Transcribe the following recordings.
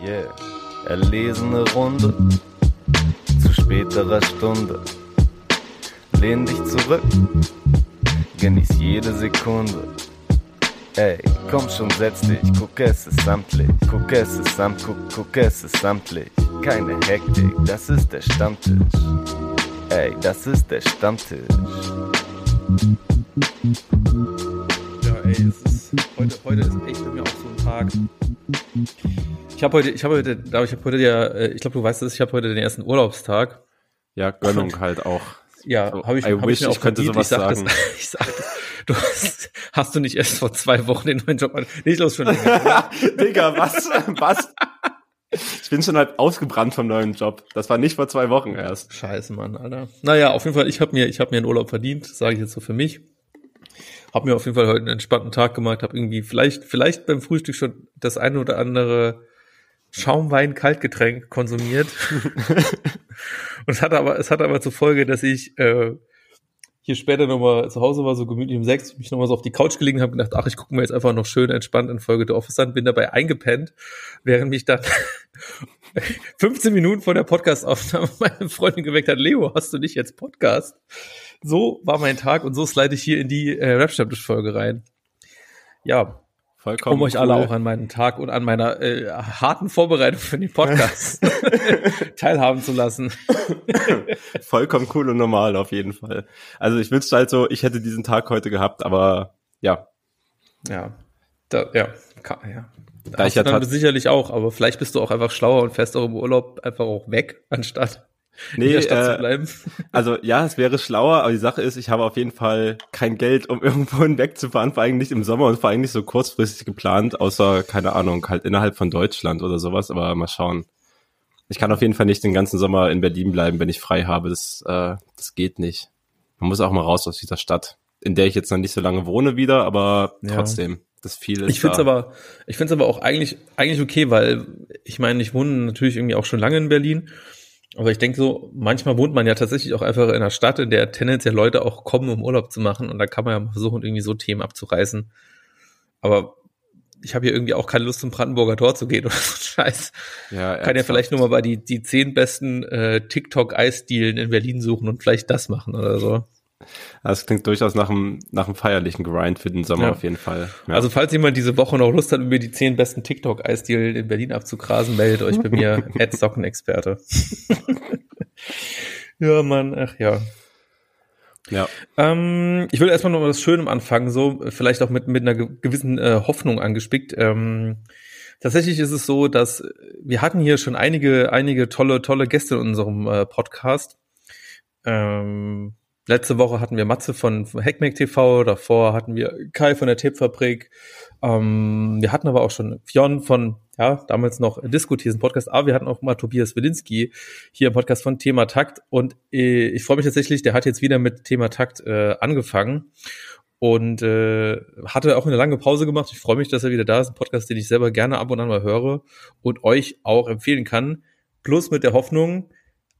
Yeah. Erlesene Runde zu späterer Stunde. Lehn dich zurück, genieß jede Sekunde. Ey, komm schon, setz dich, guck es ist samtlich, guck es ist samt, guck, guck es ist samtlich. Keine Hektik, das ist der Stammtisch. Ey, das ist der Stammtisch. Ja, ey, es ist, heute, heute ist echt bei mir auch so ein Tag. Ich habe heute, ich habe heute, glaube ich habe heute ja, äh, ich glaube, du weißt es, ich habe heute den ersten Urlaubstag. Ja, Gönnung halt auch. Ja, So, habe ich, I hab wish, ich mir auch ich könnte verdient. sowas ich sag sagen. Das, ich sag du hast, hast du nicht erst vor zwei Wochen den neuen Job an? Nicht los schon länger. Digga, was? Was? Ich bin schon halt ausgebrannt vom neuen Job. Das war nicht vor zwei Wochen erst. Scheiße, Mann, Alter. Naja, auf jeden Fall, ich habe mir, ich habe mir einen Urlaub verdient, sage ich jetzt so für mich. Hab mir auf jeden Fall heute einen entspannten Tag gemacht, habe irgendwie vielleicht, vielleicht beim Frühstück schon das eine oder andere Schaumwein Kaltgetränk konsumiert. Und es hatte aber, es hatte aber zur Folge, dass ich äh, hier später nochmal zu Hause war, so gemütlich um sechs, mich nochmal so auf die Couch gelegen habe, gedacht, ach, ich gucke mir jetzt einfach noch schön entspannt in Folge The Office an, bin dabei eingepennt, während mich dann 15 Minuten vor der Podcastaufnahme meine Freundin geweckt hat, Leo, hast du nicht jetzt Podcast? So war mein Tag und so slide ich hier in die äh, rap folge rein. Ja, Vollkommen. um euch alle cool. auch an meinen Tag und an meiner äh, harten Vorbereitung für den Podcast teilhaben zu lassen. Vollkommen cool und normal auf jeden Fall. Also ich wünschte halt so, ich hätte diesen Tag heute gehabt, aber ja. Ja, da, ja, ka- ja. Da ich ja dann sicherlich auch, aber vielleicht bist du auch einfach schlauer und fährst auch im Urlaub einfach auch weg, anstatt Nee, äh, bleiben. also ja, es wäre schlauer, aber die Sache ist, ich habe auf jeden Fall kein Geld, um irgendwo hinwegzufahren, vor allem nicht im Sommer und vor allem nicht so kurzfristig geplant, außer, keine Ahnung, halt innerhalb von Deutschland oder sowas, aber mal schauen. Ich kann auf jeden Fall nicht den ganzen Sommer in Berlin bleiben, wenn ich frei habe. Das, äh, das geht nicht. Man muss auch mal raus aus dieser Stadt, in der ich jetzt noch nicht so lange wohne wieder, aber Ja. trotzdem, das viel ist Ich find's da. aber, ich find's aber auch eigentlich, eigentlich okay, weil ich meine, ich wohne natürlich irgendwie auch schon lange in Berlin. Aber ich denke so, manchmal wohnt man ja tatsächlich auch einfach in einer Stadt, in der tendenziell Leute auch kommen, um Urlaub zu machen. Und da kann man ja mal versuchen, irgendwie so Themen abzureißen. Aber ich habe hier irgendwie auch keine Lust, zum Brandenburger Tor zu gehen oder so Scheiß. ja, Kann ja vielleicht nur mal bei die, die zehn besten äh, TikTok-Eisdielen in Berlin suchen und vielleicht das machen oder so. Das klingt durchaus nach einem, nach einem feierlichen Grind für den Sommer Ja. auf jeden Fall. Ja. Also falls jemand diese Woche noch Lust hat, über die zehn besten TikTok-Eisdielen in Berlin abzugrasen, meldet euch bei mir, Sockenexperte. ja, Mann, ach ja. ja. Ähm, ich will erstmal noch mal das Schöne anfangen, so vielleicht auch mit, mit einer ge- gewissen äh, Hoffnung angespickt. Ähm, tatsächlich ist es so, dass wir hatten hier schon einige, einige tolle, tolle Gäste in unserem äh, Podcast. Ähm, letzte Woche hatten wir Matze von Hackmack TV, davor hatten wir Kai von der Tippfabrik. Ähm, wir hatten aber auch schon Fionn von, ja, damals noch Diskut, hier ist ein Podcast, aber wir hatten auch mal Tobias Wilinski hier im Podcast von Thema Takt und äh, ich freue mich tatsächlich, der hat jetzt wieder mit Thema Takt äh, angefangen und äh, hatte auch eine lange Pause gemacht. Ich freue mich, dass er wieder da ist, ein Podcast, den ich selber gerne ab und an mal höre und euch auch empfehlen kann. Plus mit der Hoffnung,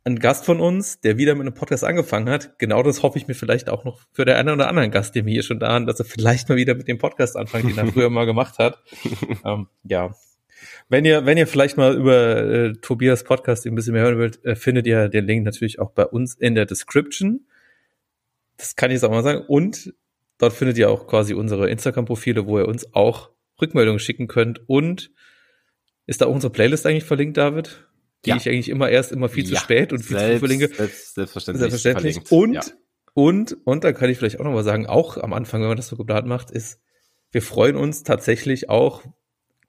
ein Gast von uns, der wieder mit einem Podcast angefangen hat, genau das hoffe ich mir vielleicht auch noch für den einen oder anderen Gast, den wir hier schon da haben, dass er vielleicht mal wieder mit dem Podcast anfängt, den er früher mal gemacht hat. ähm, ja. Wenn ihr, wenn ihr vielleicht mal über äh, Tobias Podcast ein bisschen mehr hören wollt, äh, findet ihr den Link natürlich auch bei uns in der Description. Das kann ich jetzt auch mal sagen. Und dort findet ihr auch quasi unsere Instagram-Profile, wo ihr uns auch Rückmeldungen schicken könnt. Und ist da auch unsere Playlist eigentlich verlinkt, David? Die Ja. ich eigentlich immer erst immer viel zu Ja, spät und viel zu Selbst, verlinke. selbst, selbstverständlich. Selbstverständlich. Und, Ja. und, und da kann ich vielleicht auch noch mal sagen, auch am Anfang, wenn man das so geplant macht, ist, wir freuen uns tatsächlich auch,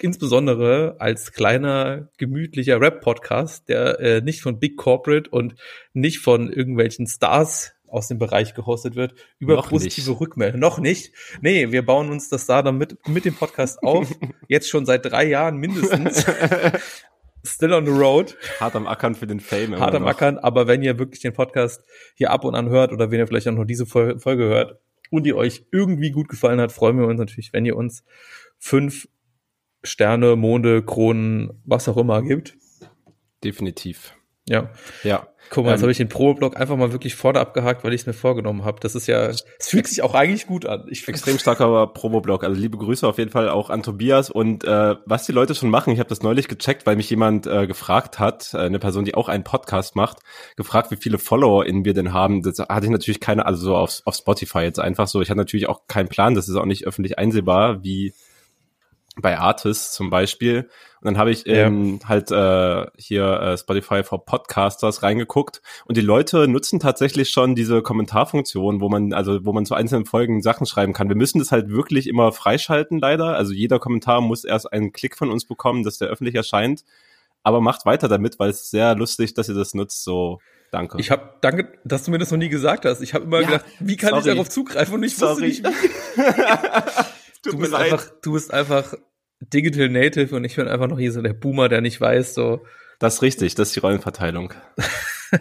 insbesondere als kleiner, gemütlicher Rap-Podcast, der äh, nicht von Big Corporate und nicht von irgendwelchen Stars aus dem Bereich gehostet wird, über Noch positive nicht. Rückmeldungen. Noch nicht. Nee, wir bauen uns das da dann mit, mit dem Podcast auf. Jetzt schon seit drei Jahren mindestens. Still on the road Hart am Ackern für den Fame. hart am noch. Ackern, aber wenn ihr wirklich den Podcast hier ab und an hört oder wenn ihr vielleicht auch noch diese Fol- Folge hört und die euch irgendwie gut gefallen hat, freuen wir uns natürlich, wenn ihr uns fünf Sterne, Monde, Kronen, was auch immer gibt. Definitiv. Ja. Ja. Guck mal, jetzt Ähm, habe ich den Pro-Block einfach mal wirklich vorne abgehakt, weil ich es mir vorgenommen habe. Das ist ja, es fühlt sich auch eigentlich gut an. Ich Extrem starker Promo-Blog. Also liebe Grüße auf jeden Fall auch an Tobias. Und äh, was die Leute schon machen, ich habe das neulich gecheckt, weil mich jemand äh, gefragt hat, äh, eine Person, die auch einen Podcast macht, gefragt, wie viele FollowerInnen wir denn haben. Das hatte ich natürlich keine, also so auf, auf Spotify jetzt einfach so. Ich hatte natürlich auch keinen Plan, das ist auch nicht öffentlich einsehbar, wie bei Artists zum Beispiel. Und dann habe ich Ja. ähm, halt äh, hier äh, Spotify for Podcasters reingeguckt und die Leute nutzen tatsächlich schon diese Kommentarfunktion, wo man also wo man zu einzelnen Folgen Sachen schreiben kann. Wir müssen das halt wirklich immer freischalten leider. Also jeder Kommentar muss erst einen Klick von uns bekommen, dass der öffentlich erscheint. Aber macht weiter damit, weil es ist sehr lustig, dass ihr das nutzt. So, danke. Ich habe, danke, dass du mir das noch nie gesagt hast. Ich habe immer Ja, gedacht, wie kann ich sorry. darauf zugreifen? Und ich wusste Sorry. nicht, wie. Tut Du bist einfach, du bist einfach Digital Native und ich bin einfach noch hier so der Boomer, der nicht weiß, so. Das ist richtig, das ist die Rollenverteilung.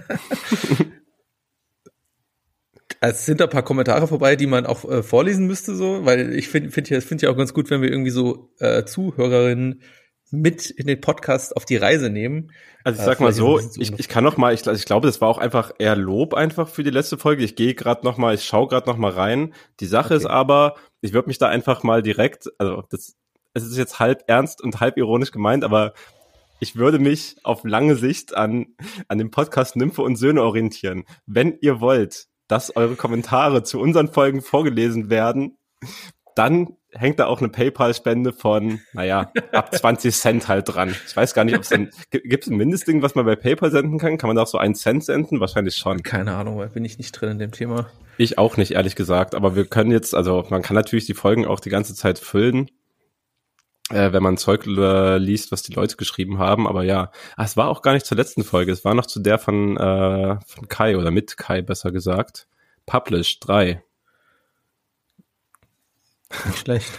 Es sind da ein paar Kommentare vorbei, die man auch äh, vorlesen müsste, so, weil ich finde find ja, find ja auch ganz gut, wenn wir irgendwie so äh, Zuhörerinnen mit in den Podcast auf die Reise nehmen. Also ich Äh, sag mal vielleicht so, ich, ich kann noch mal, ich, ich glaube, das war auch einfach eher Lob einfach für die letzte Folge. Ich gehe gerade noch mal, ich schaue gerade noch mal rein. Die Sache Okay. ist aber, ich würde mich da einfach mal direkt, also das, es ist jetzt halb ernst und halb ironisch gemeint, aber ich würde mich auf lange Sicht an, an dem Podcast Nymphe und Söhne orientieren. Wenn ihr wollt, dass eure Kommentare zu unseren Folgen vorgelesen werden, dann hängt da auch eine PayPal-Spende von, naja, ab 20 Cent halt dran. Ich weiß gar nicht, ob es dann, gibt es ein Mindestding, was man bei PayPal senden kann? Kann man da auch so einen Cent senden? Wahrscheinlich schon. Keine Ahnung, weil bin ich nicht drin in dem Thema. Ich auch nicht, ehrlich gesagt. Aber wir können jetzt, also man kann natürlich die Folgen auch die ganze Zeit füllen, äh, wenn man Zeug äh, liest, was die Leute geschrieben haben. Aber ja, ah, es war auch gar nicht zur letzten Folge. Es war noch zu der von, äh, von Kai oder mit Kai, besser gesagt. Publish 3. Nicht schlecht.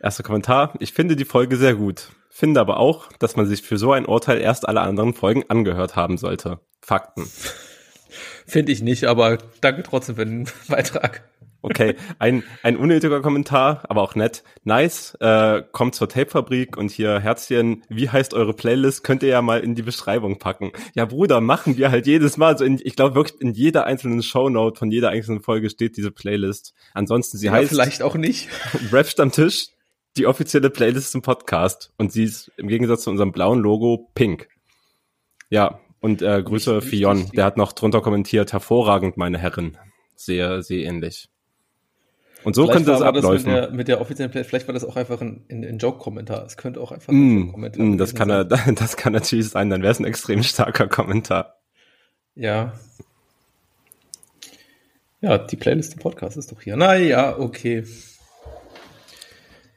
Erster Kommentar. Ich finde die Folge sehr gut. Finde aber auch, dass man sich für so ein Urteil erst alle anderen Folgen angehört haben sollte. Fakten. Finde ich nicht, aber danke trotzdem für den Beitrag. Okay, ein, ein unnötiger Kommentar, aber auch nett. Nice, äh, kommt zur Tapefabrik und hier Herzchen, wie heißt eure Playlist? Könnt ihr ja mal in die Beschreibung packen. Ja, Bruder, machen wir halt jedes Mal. So in, ich glaube wirklich, in jeder einzelnen Shownote von jeder einzelnen Folge steht diese Playlist. Ansonsten, sie Ja, heißt vielleicht auch nicht. Rap Stammtisch, die offizielle Playlist zum Podcast. Und sie ist im Gegensatz zu unserem blauen Logo pink. Ja, und äh, Grüße Fion, der hat noch drunter kommentiert, hervorragend, meine Herren. Sehr, sehr ähnlich. Und so könnte es abläufen. mit der, mit der offiziellen Play, vielleicht war das auch einfach ein, ein, ein Joke-Kommentar. Es könnte auch einfach ein Mm, Joke-Kommentar mm, das kann er, sein. das kann natürlich sein, dann wäre es ein extrem starker Kommentar. Ja. Ja, die Playlist im Podcast ist doch hier. Na ja, okay.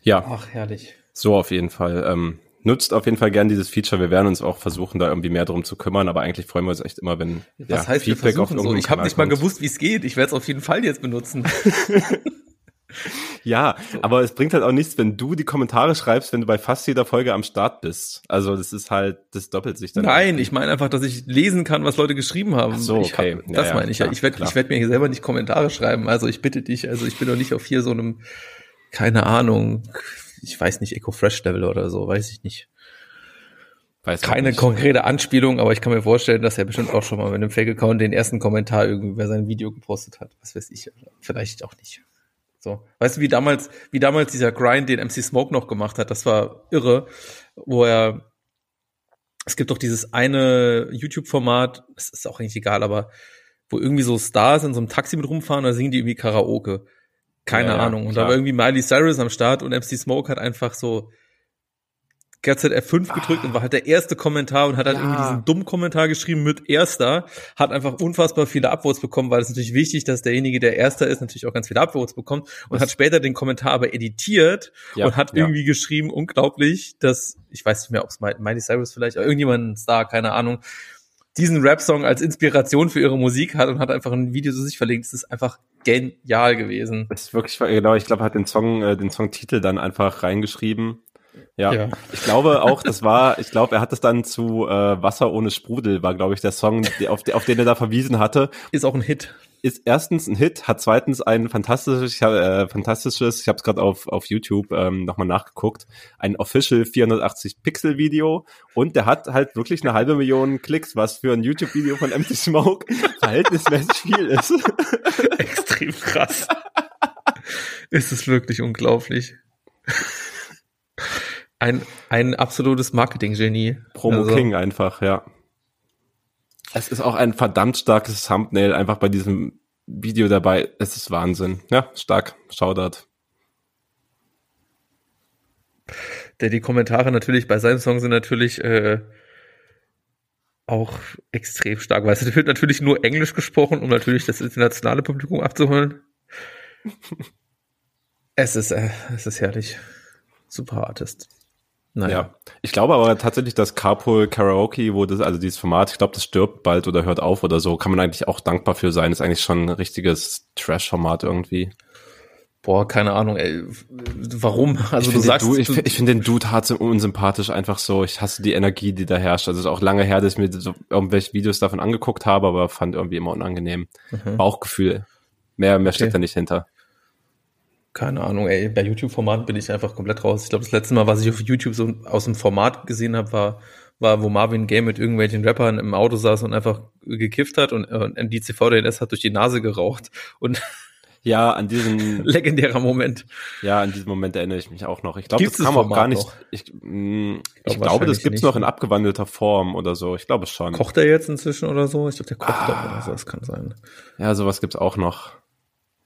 Ja, Ach, herrlich. so auf jeden Fall. Ähm, nutzt auf jeden Fall gern dieses Feature. Wir werden uns auch versuchen, da irgendwie mehr drum zu kümmern, aber eigentlich freuen wir uns echt immer, wenn Was ja, heißt wir versuchen so? Ich habe nicht mal gewusst, wie es geht. Ich werde es auf jeden Fall jetzt benutzen. Ja, aber es bringt halt auch nichts, wenn du die Kommentare schreibst, wenn du bei fast jeder Folge am Start bist. Also das ist halt, das doppelt sich dann. Nein, ich meine einfach, dass ich lesen kann, was Leute geschrieben haben. Ach so, okay. Hab, das ja, meine ich ja. klar, Ich werde werd mir hier selber nicht Kommentare schreiben. Also ich bitte dich, also ich bin doch nicht auf hier so einem, keine Ahnung, ich weiß nicht, Eco Fresh Level oder so, weiß ich nicht. Weiß Keine nicht. konkrete Anspielung, aber ich kann mir vorstellen, dass er bestimmt auch schon mal mit einem Fake-Account den ersten Kommentar irgendwie über sein Video gepostet hat. Was weiß ich. Vielleicht auch nicht. So. Weißt du, wie damals, wie damals dieser Grind, den MC Smoke noch gemacht hat, das war irre, wo er, es gibt doch dieses eine YouTube-Format, das ist auch eigentlich egal, aber wo irgendwie so Stars in so einem Taxi mit rumfahren, da singen die irgendwie Karaoke. Keine ja, Ahnung. Und klar. da war irgendwie Miley Cyrus am Start und MC Smoke hat einfach so F5 gedrückt und war halt der erste Kommentar und hat halt Ja. irgendwie diesen dummen Kommentar geschrieben mit Erster, hat einfach unfassbar viele Upvotes bekommen, weil es natürlich wichtig, dass derjenige, der Erster ist, natürlich auch ganz viele Upvotes bekommt und Was- hat später den Kommentar aber editiert Ja, und hat ja. irgendwie geschrieben, unglaublich, dass, ich weiß nicht mehr, ob es Miley Cyrus vielleicht, irgendjemand, Star, keine Ahnung, diesen Rap-Song als Inspiration für ihre Musik hat und hat einfach ein Video zu sich verlinkt. Das ist einfach genial gewesen. Das ist wirklich, genau, ich glaube, er hat den Song, äh, den Songtitel dann einfach reingeschrieben. Ja. Ja. Ich glaube auch, das war, ich glaube, er hat es dann zu äh, Wasser ohne Sprudel, war, glaube ich, der Song, auf, auf den er da verwiesen hatte. Ist auch ein Hit. ist erstens ein Hit, hat zweitens ein fantastisches, ich äh, fantastisches, ich habe es gerade auf, auf YouTube ähm, nochmal nachgeguckt, ein Official 480 Pixel Video und der hat halt wirklich eine halbe Million Klicks, was für ein YouTube-Video von Empty Smoke verhältnismäßig viel ist. Extrem krass. ist es wirklich unglaublich. Ein, ein absolutes Marketing-Genie. Promo Also, King einfach, ja. Es ist auch ein verdammt starkes Thumbnail einfach bei diesem Video dabei. Es ist Wahnsinn. Ja, stark. Shoutout. Der, die Kommentare natürlich bei seinem Song sind natürlich äh, auch extrem stark, weil es wird natürlich nur Englisch gesprochen, um natürlich das internationale Publikum abzuholen. es ist, äh, es ist herrlich. Super Artist. Naja. Ja. Ich glaube aber tatsächlich, dass Carpool Karaoke, wo das, also dieses Format, ich glaube, das stirbt bald oder hört auf oder so, kann man eigentlich auch dankbar für sein. Ist eigentlich schon ein richtiges Trash-Format irgendwie. Boah, keine Ahnung, ey. Warum? Also ich du finde sagst, den, Dude- ich, ich finde den Dude hart unsympathisch einfach so. Ich hasse die Energie, die da herrscht. Also es ist auch lange her, dass ich mir so irgendwelche Videos davon angeguckt habe, aber fand irgendwie immer unangenehm. Mhm. Bauchgefühl. Mehr, mehr steckt Okay. da nicht hinter. Keine Ahnung, ey. Bei YouTube-Formaten bin ich einfach komplett raus. Ich glaube, das letzte Mal, was ich auf YouTube so aus dem Format gesehen habe, war, war, wo Marvin Gaye mit irgendwelchen Rappern im Auto saß und einfach gekifft hat und, und MDCVDNS hat durch die Nase geraucht. Und Ja, an diesen, legendärer Moment. ja, an diesen Moment erinnere ich mich auch noch. Ich glaube, das kam auch Format gar nicht. noch? Ich, mh, ich, glaub, glaube, das gibt's nicht. noch in abgewandelter Form oder so. Ich glaube schon. Kocht er jetzt inzwischen oder so? Ich glaube, der kocht Ah. doch oder so. Das kann sein. Ja, sowas gibt's auch noch.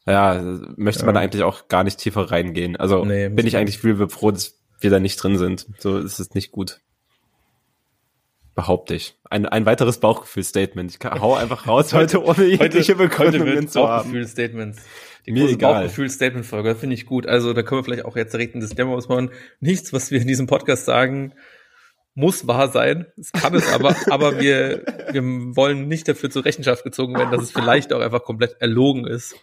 Ja, möchte man Ja. eigentlich auch gar nicht tiefer reingehen. Also Nee, bin ich eigentlich viel froh, dass wir da nicht drin sind. So ist es nicht gut. Behaupte ich. Ein, ein weiteres Bauchgefühl-Statement. Ich hau einfach raus heute, ohne jegliche Begründungen zu haben. Bauchgefühl-Statements. Die Mir große. Bauchgefühl-Statement-Folge, finde ich gut. Also da können wir vielleicht auch jetzt direkt ein Disclaimer ausmachen. Nichts, was wir in diesem Podcast sagen, muss wahr sein. Es kann es aber, aber wir, wir wollen nicht dafür zur Rechenschaft gezogen werden, dass es vielleicht auch einfach komplett erlogen ist.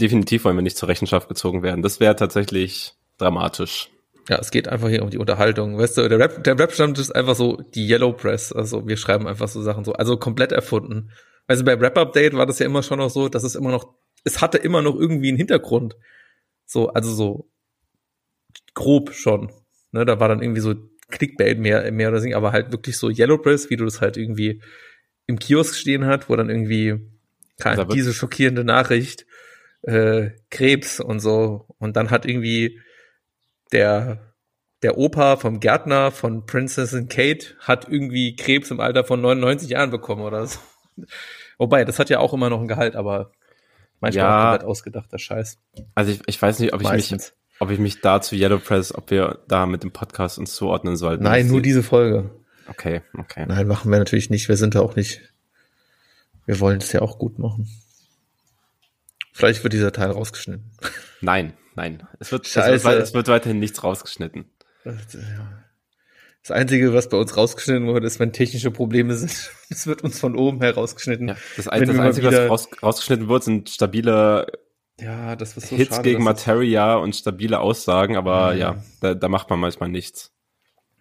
Definitiv wollen wir nicht zur Rechenschaft gezogen werden. Das wäre tatsächlich dramatisch. Ja, es geht einfach hier um die Unterhaltung. Weißt du, der Rap, der Rap-Stammtisch ist einfach so die Yellow Press. Also wir schreiben einfach so Sachen so, also komplett erfunden. Also bei Rap Update war das ja immer schon noch so, dass es immer noch, es hatte immer noch irgendwie einen Hintergrund. So, also so grob schon. Ne, da war dann irgendwie so Clickbait mehr, mehr oder so, aber halt wirklich so Yellow Press, wie du das halt irgendwie im Kiosk stehen hat, wo dann irgendwie keine, diese schockierende Nachricht, äh, Krebs und so. Und dann hat irgendwie der, der Opa vom Gärtner von Princessin Kate hat irgendwie Krebs im Alter von 99 Jahren bekommen oder so. Wobei, das hat ja auch immer noch ein Gehalt, aber manchmal Ja. auch komplett ausgedachter Scheiß. Also ich, ich weiß nicht, ob ich mich, Meistens. ob ich mich da zu Yellow Press, ob wir da mit dem Podcast uns zuordnen sollten. Nein, nur diese Folge. Okay, okay. Nein, machen wir natürlich nicht. Wir sind da auch nicht. Wir wollen es ja auch gut machen. Vielleicht wird dieser Teil rausgeschnitten. Nein, nein. Es wird, es Scheiße. wird, es wird weiterhin nichts rausgeschnitten. Das Einzige, was bei uns rausgeschnitten wurde, ist, wenn technische Probleme sind. Es wird uns von oben herausgeschnitten. Ja, das, ein, das Einzige, was raus, rausgeschnitten wird, sind stabile Ja, so Hits schade. gegen es- Materia und stabile Aussagen, aber Mhm. ja, da, da macht man manchmal nichts.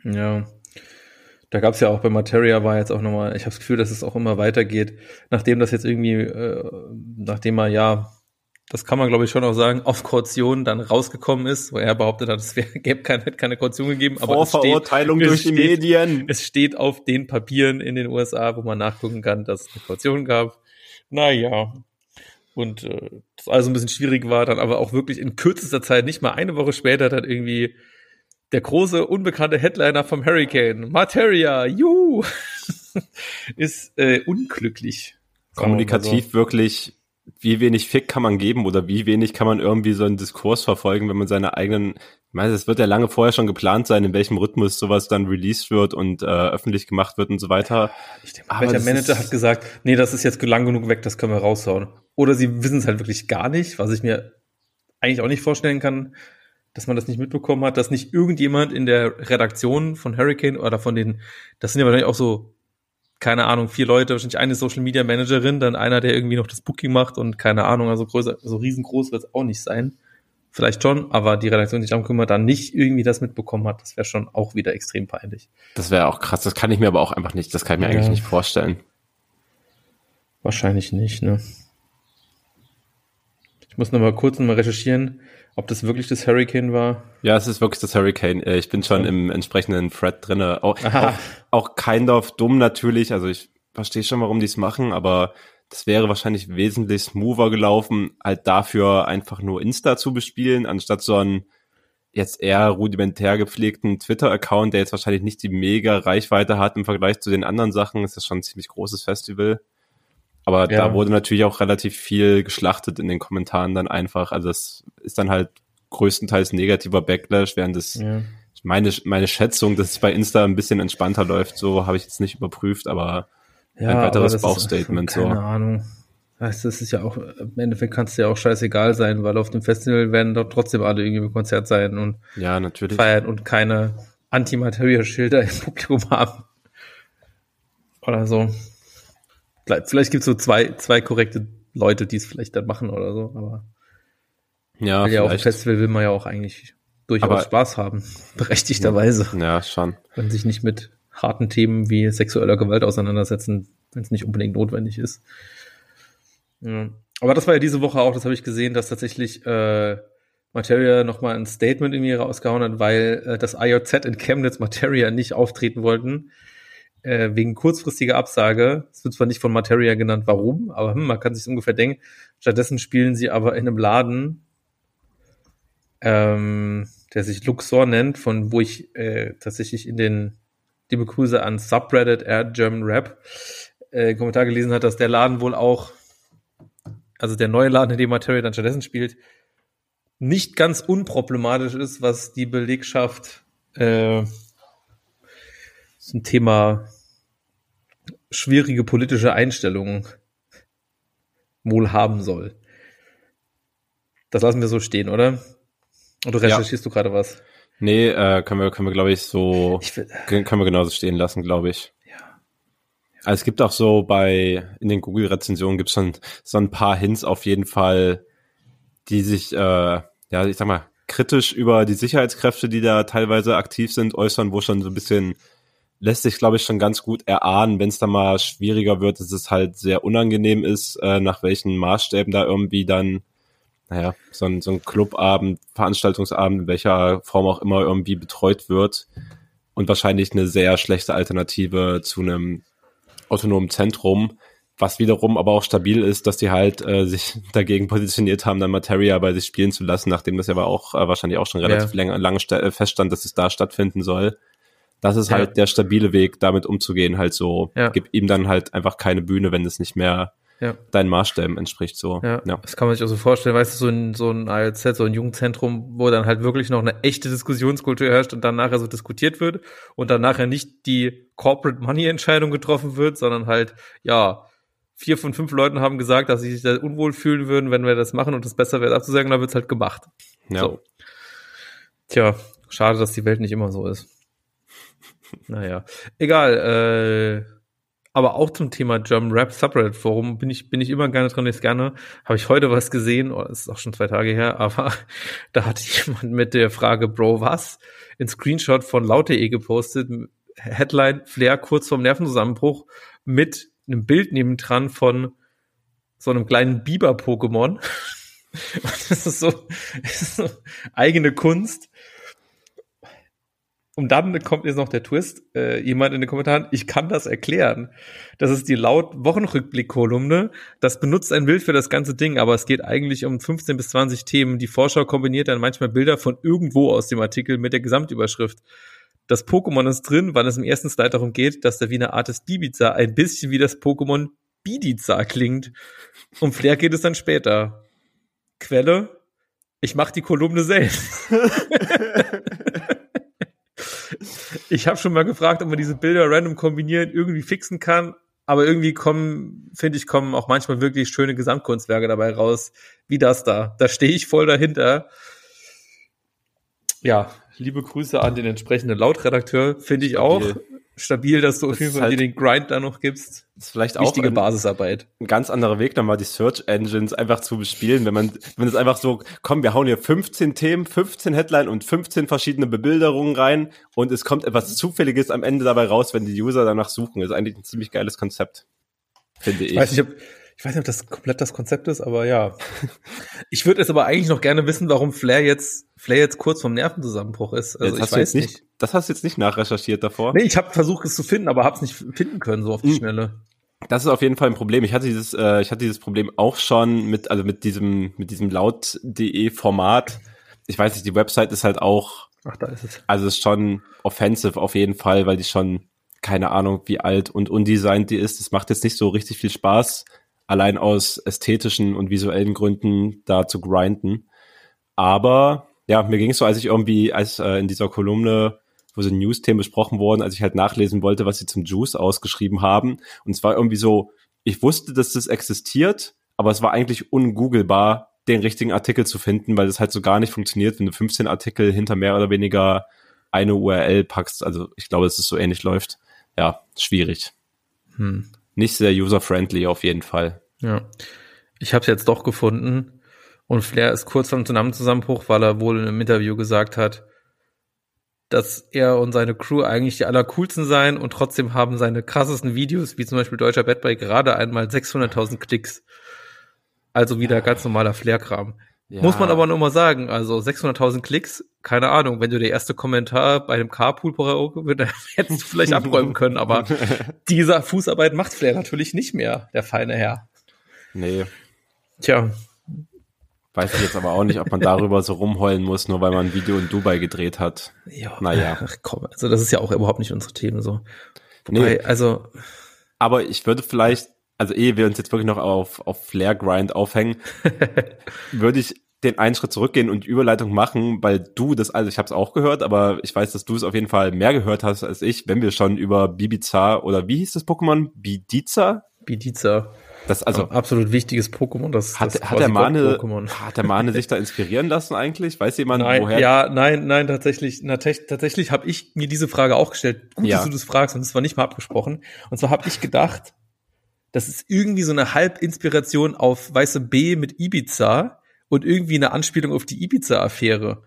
Ja. Da gab's ja auch bei Materia war jetzt auch nochmal, ich habe das Gefühl, dass es auch immer weitergeht, nachdem das jetzt irgendwie, äh, nachdem er ja, das kann man glaube ich schon auch sagen, auf Kaution dann rausgekommen ist, wo er behauptet hat, es wäre, gäbe keine, hätte keine Kaution gegeben, aber es steht, Vorverurteilung durch die steht- Medien. es steht auf den Papieren in den USA, wo man nachgucken kann, dass es eine Kaution gab. Naja. Und äh, das also ein bisschen schwierig war, dann aber auch wirklich in kürzester Zeit, nicht mal eine Woche später, dann irgendwie der große, unbekannte Headliner vom Hurricane, Materia, juhu, ist äh, unglücklich. Kommunikativ wirklich, wie wenig Fick kann man geben oder wie wenig kann man irgendwie so einen Diskurs verfolgen, wenn man seine eigenen, ich meine, es wird ja lange vorher schon geplant sein, in welchem Rhythmus sowas dann released wird und äh, öffentlich gemacht wird und so weiter. Ich denke, Aber welcher Manager hat gesagt, nee, das ist jetzt lang genug weg, das können wir raushauen. Oder sie wissen es halt wirklich gar nicht, was ich mir eigentlich auch nicht vorstellen kann, dass man das nicht mitbekommen hat, dass nicht irgendjemand in der Redaktion von Hurricane oder von den, das sind ja wahrscheinlich auch so, keine Ahnung, vier Leute, wahrscheinlich eine Social Media Managerin, dann einer, der irgendwie noch das Booking macht und keine Ahnung, also größer, so riesengroß wird es auch nicht sein. Vielleicht schon, aber die Redaktion, die sich darum kümmert, dann nicht irgendwie das mitbekommen hat, das wäre schon auch wieder extrem peinlich. Das wäre auch krass, das kann ich mir aber auch einfach nicht, das kann ich mir Ja. eigentlich nicht vorstellen. Wahrscheinlich nicht, ne? muss noch mal kurz noch mal recherchieren, ob das wirklich das Hurricane war. Ja, es ist wirklich das Hurricane. Äh, Ich bin schon im entsprechenden Thread drinne. Auch, Aha. auch, auch kind of dumm natürlich. Also ich verstehe schon, warum die es machen, aber das wäre wahrscheinlich wesentlich smoother gelaufen, halt dafür einfach nur Insta zu bespielen, anstatt so einen jetzt eher rudimentär gepflegten Twitter-Account, der jetzt wahrscheinlich nicht die mega Reichweite hat im Vergleich zu den anderen Sachen. Es ist schon ein ziemlich großes Festival. Aber Ja. da wurde natürlich auch relativ viel geschlachtet in den Kommentaren dann einfach. Also es ist dann halt größtenteils negativer Backlash, während es Ja. meine, meine Schätzung, dass es bei Insta ein bisschen entspannter läuft, so habe ich jetzt nicht überprüft, aber Ja, Ein weiteres das ist- Bauchstatement, so. Keine Ahnung. Weißt du, das ist ja auch, im Endeffekt kann es ja auch scheißegal sein, weil auf dem Festival werden doch trotzdem alle irgendwie im Konzert sein und ja, natürlich. feiern und keine Antimateria-Schilder im Publikum haben. Oder so. Vielleicht, gibt es so zwei, zwei korrekte Leute, die es vielleicht dann machen oder so, aber Ja, ja auf dem. Festival will man ja auch eigentlich durchaus Aber- Spaß haben. Berechtigterweise. Ja, schon. Und sich nicht mit harten Themen wie sexueller Gewalt auseinandersetzen, wenn es nicht unbedingt notwendig ist. Ja. Aber das war ja diese Woche auch, das habe ich gesehen, dass tatsächlich äh, Materia nochmal ein Statement in mir rausgehauen hat, weil äh, das IOZ in Chemnitz Materia nicht auftreten wollten, äh, wegen kurzfristiger Absage. Es wird zwar nicht von Materia genannt, warum, aber hm, man kann sich ungefähr denken. Stattdessen spielen sie aber in einem Laden, ähm, der sich Luxor nennt, von wo ich äh, tatsächlich in den liebe Grüße an Subreddit Air German Rap äh, Kommentar gelesen hat, dass der Laden wohl auch, also der neue Laden, in dem Materia dann stattdessen spielt, nicht ganz unproblematisch ist, was die Belegschaft äh, zum Thema schwierige politische Einstellungen wohl haben soll. Das lassen wir so stehen, oder? Oder Ja. recherchierst du gerade was? Nee, äh, können wir, können wir, glaube ich, so, Ich will, können wir genauso stehen lassen, glaube ich. ja. Also es gibt auch so bei, in den Google-Rezensionen gibt es schon so ein paar Hints auf jeden Fall, die sich, äh, ja, ich sag mal, kritisch über die Sicherheitskräfte, die da teilweise aktiv sind, äußern, wo schon so ein bisschen, lässt sich, glaube ich, schon ganz gut erahnen, wenn es da mal schwieriger wird, dass es halt sehr unangenehm ist, äh, nach welchen Maßstäben da irgendwie dann, naja, so ein, so ein Clubabend, Veranstaltungsabend, in welcher Form auch immer irgendwie betreut wird und wahrscheinlich eine sehr schlechte Alternative zu einem autonomen Zentrum, was wiederum aber auch stabil ist, dass die halt äh, sich dagegen positioniert haben, dann Materia bei sich spielen zu lassen, nachdem das ja aber auch äh, wahrscheinlich auch schon relativ Ja. lange, lange äh, feststand, dass es da stattfinden soll. Das ist Ja. halt der stabile Weg, damit umzugehen, halt so. Ja. Gib ihm dann halt einfach keine Bühne, wenn es nicht mehr Ja. deinen Maßstäben entspricht, so. Ja, das kann man sich auch so vorstellen, weißt du, so ein, so ein ALZ, so ein Jugendzentrum, wo dann halt wirklich noch eine echte Diskussionskultur herrscht und dann nachher so diskutiert wird und dann nachher nicht die Corporate Money Entscheidung getroffen wird, sondern halt, ja, vier von fünf Leuten haben gesagt, dass sie sich da unwohl fühlen würden, wenn wir das machen und es besser wäre abzusagen, dann wird's halt gemacht. Ja. So. Tja, schade, dass die Welt nicht immer so ist. Naja, egal. Äh, aber auch zum Thema German Rap Subreddit Forum bin ich, bin ich immer gerne drin, ist gerne. Habe ich heute was gesehen, oh, ist auch schon zwei Tage her, aber da hat jemand mit der Frage, Bro, was? In Screenshot von laut.de gepostet, Headline, Flair kurz vorm Nervenzusammenbruch mit einem Bild nebendran von so einem kleinen Biber-Pokémon. Das ist so, das ist so eigene Kunst. Und dann kommt jetzt noch der Twist, äh, jemand in den Kommentaren, ich kann das erklären. Das ist die laut Wochenrückblick-Kolumne. Das benutzt ein Bild für das ganze Ding, aber es geht eigentlich um 15 bis 20 Themen. Die Vorschau kombiniert dann manchmal Bilder von irgendwo aus dem Artikel mit der Gesamtüberschrift. Das Pokémon ist drin, weil es im ersten Slide darum geht, dass der Wiener Artist Bibiza ein bisschen wie das Pokémon Bidiza klingt. Um Flair geht es dann später. Quelle, ich mache die Kolumne selbst. ich habe schon mal gefragt, ob man diese Bilder random kombinieren irgendwie fixen kann, aber irgendwie kommen, finde ich, kommen auch manchmal wirklich schöne Gesamtkunstwerke dabei raus, wie das da. Da stehe ich voll dahinter. Ja, liebe Grüße an den entsprechenden Lautredakteur, finde ich auch stabil, dass du auf jeden Fall halt- dir den Grind da noch gibst. Das ist vielleicht Wichtige auch ein, Basisarbeit. ein ganz anderer Weg, nochmal die Search Engines einfach zu bespielen, wenn man, wenn es einfach so, komm, wir hauen hier 15 Themen, 15 Headline und 15 verschiedene Bebilderungen rein und es kommt etwas Zufälliges am Ende dabei raus, wenn die User danach suchen. Das ist eigentlich ein ziemlich geiles Konzept. Finde ich. Ich weiß nicht, ob, Ich weiß nicht, ob das komplett das Konzept ist, aber ja. Ich würde jetzt aber eigentlich noch gerne wissen, warum Flair jetzt, Flair jetzt kurz vom Nervenzusammenbruch ist. Also ich weiß nicht, nicht, Das hast du jetzt nicht nachrecherchiert davor? Nee, ich habe versucht, es zu finden, aber habe es nicht finden können, so auf die hm. Schnelle. Das ist auf jeden Fall ein Problem. Ich hatte dieses, äh, ich hatte dieses Problem auch schon mit, also mit diesem, mit diesem laut.de Format. Ich weiß nicht, die Website ist halt auch. Ach, da ist es. Also ist schon offensive auf jeden Fall, weil die schon keine Ahnung, wie alt und undesignt die ist. Es macht jetzt nicht so richtig viel Spaß, allein aus ästhetischen und visuellen Gründen da zu grinden. Aber ja, mir ging es so, als ich irgendwie, als äh, in dieser Kolumne, wo so News-Themen besprochen wurden, als ich halt nachlesen wollte, was sie zum Juice ausgeschrieben haben. Und es war irgendwie so, ich wusste, dass das existiert, aber es war eigentlich ungoogelbar, den richtigen Artikel zu finden, weil das halt so gar nicht funktioniert, wenn du 15 Artikel hinter mehr oder weniger eine URL packst. Also ich glaube, dass es so ähnlich läuft ja, schwierig. Hm. Nicht sehr user-friendly auf jeden Fall. Ja. Ich habe es jetzt doch gefunden. Und Flair ist kurz vom Zusammenbruch, weil er wohl in einem Interview gesagt hat, dass er und seine Crew eigentlich die allercoolsten seien und trotzdem haben seine krassesten Videos, wie zum Beispiel Deutscher Bad Boy, gerade einmal 600.000 Klicks. Also wieder ganz normaler Flair-Kram. Ja. Muss man aber nur mal sagen, also 600.000 Klicks, keine Ahnung, wenn du der erste Kommentar bei dem Carpool wird, dann hättest du vielleicht abräumen können, aber dieser Fußarbeit macht Flair natürlich nicht mehr, der feine Herr. Nee. Tja. Weiß ich jetzt aber auch nicht, ob man darüber so rumheulen muss, nur weil man ein Video in Dubai gedreht hat. Ja. Naja. Ach komm, also das ist ja auch überhaupt nicht unsere Themen so. Wobei, nee. also. Aber ich würde vielleicht also ehe wir uns jetzt wirklich noch auf, auf Flair Grind aufhängen, würde ich den einen Schritt zurückgehen und die Überleitung machen, weil du das, also ich habe es auch gehört, aber ich weiß, dass du es auf jeden Fall mehr gehört hast als ich, wenn wir schon über Bibiza oder wie hieß das Pokémon? Bidiza? Bidiza. Das also Ein absolut wichtiges Pokémon. Das, hat, das hat der Mane, hat der Mane sich da inspirieren lassen eigentlich? Weiß jemand nein, woher? Ja, nein, nein, tatsächlich, na, tatsächlich habe ich mir diese Frage auch gestellt. Gut, ja. dass du das fragst und es war nicht mal abgesprochen. Und zwar habe ich gedacht, das ist irgendwie so eine Halbinspiration auf Weiße B mit Ibiza und irgendwie eine Anspielung auf die Ibiza-Affäre.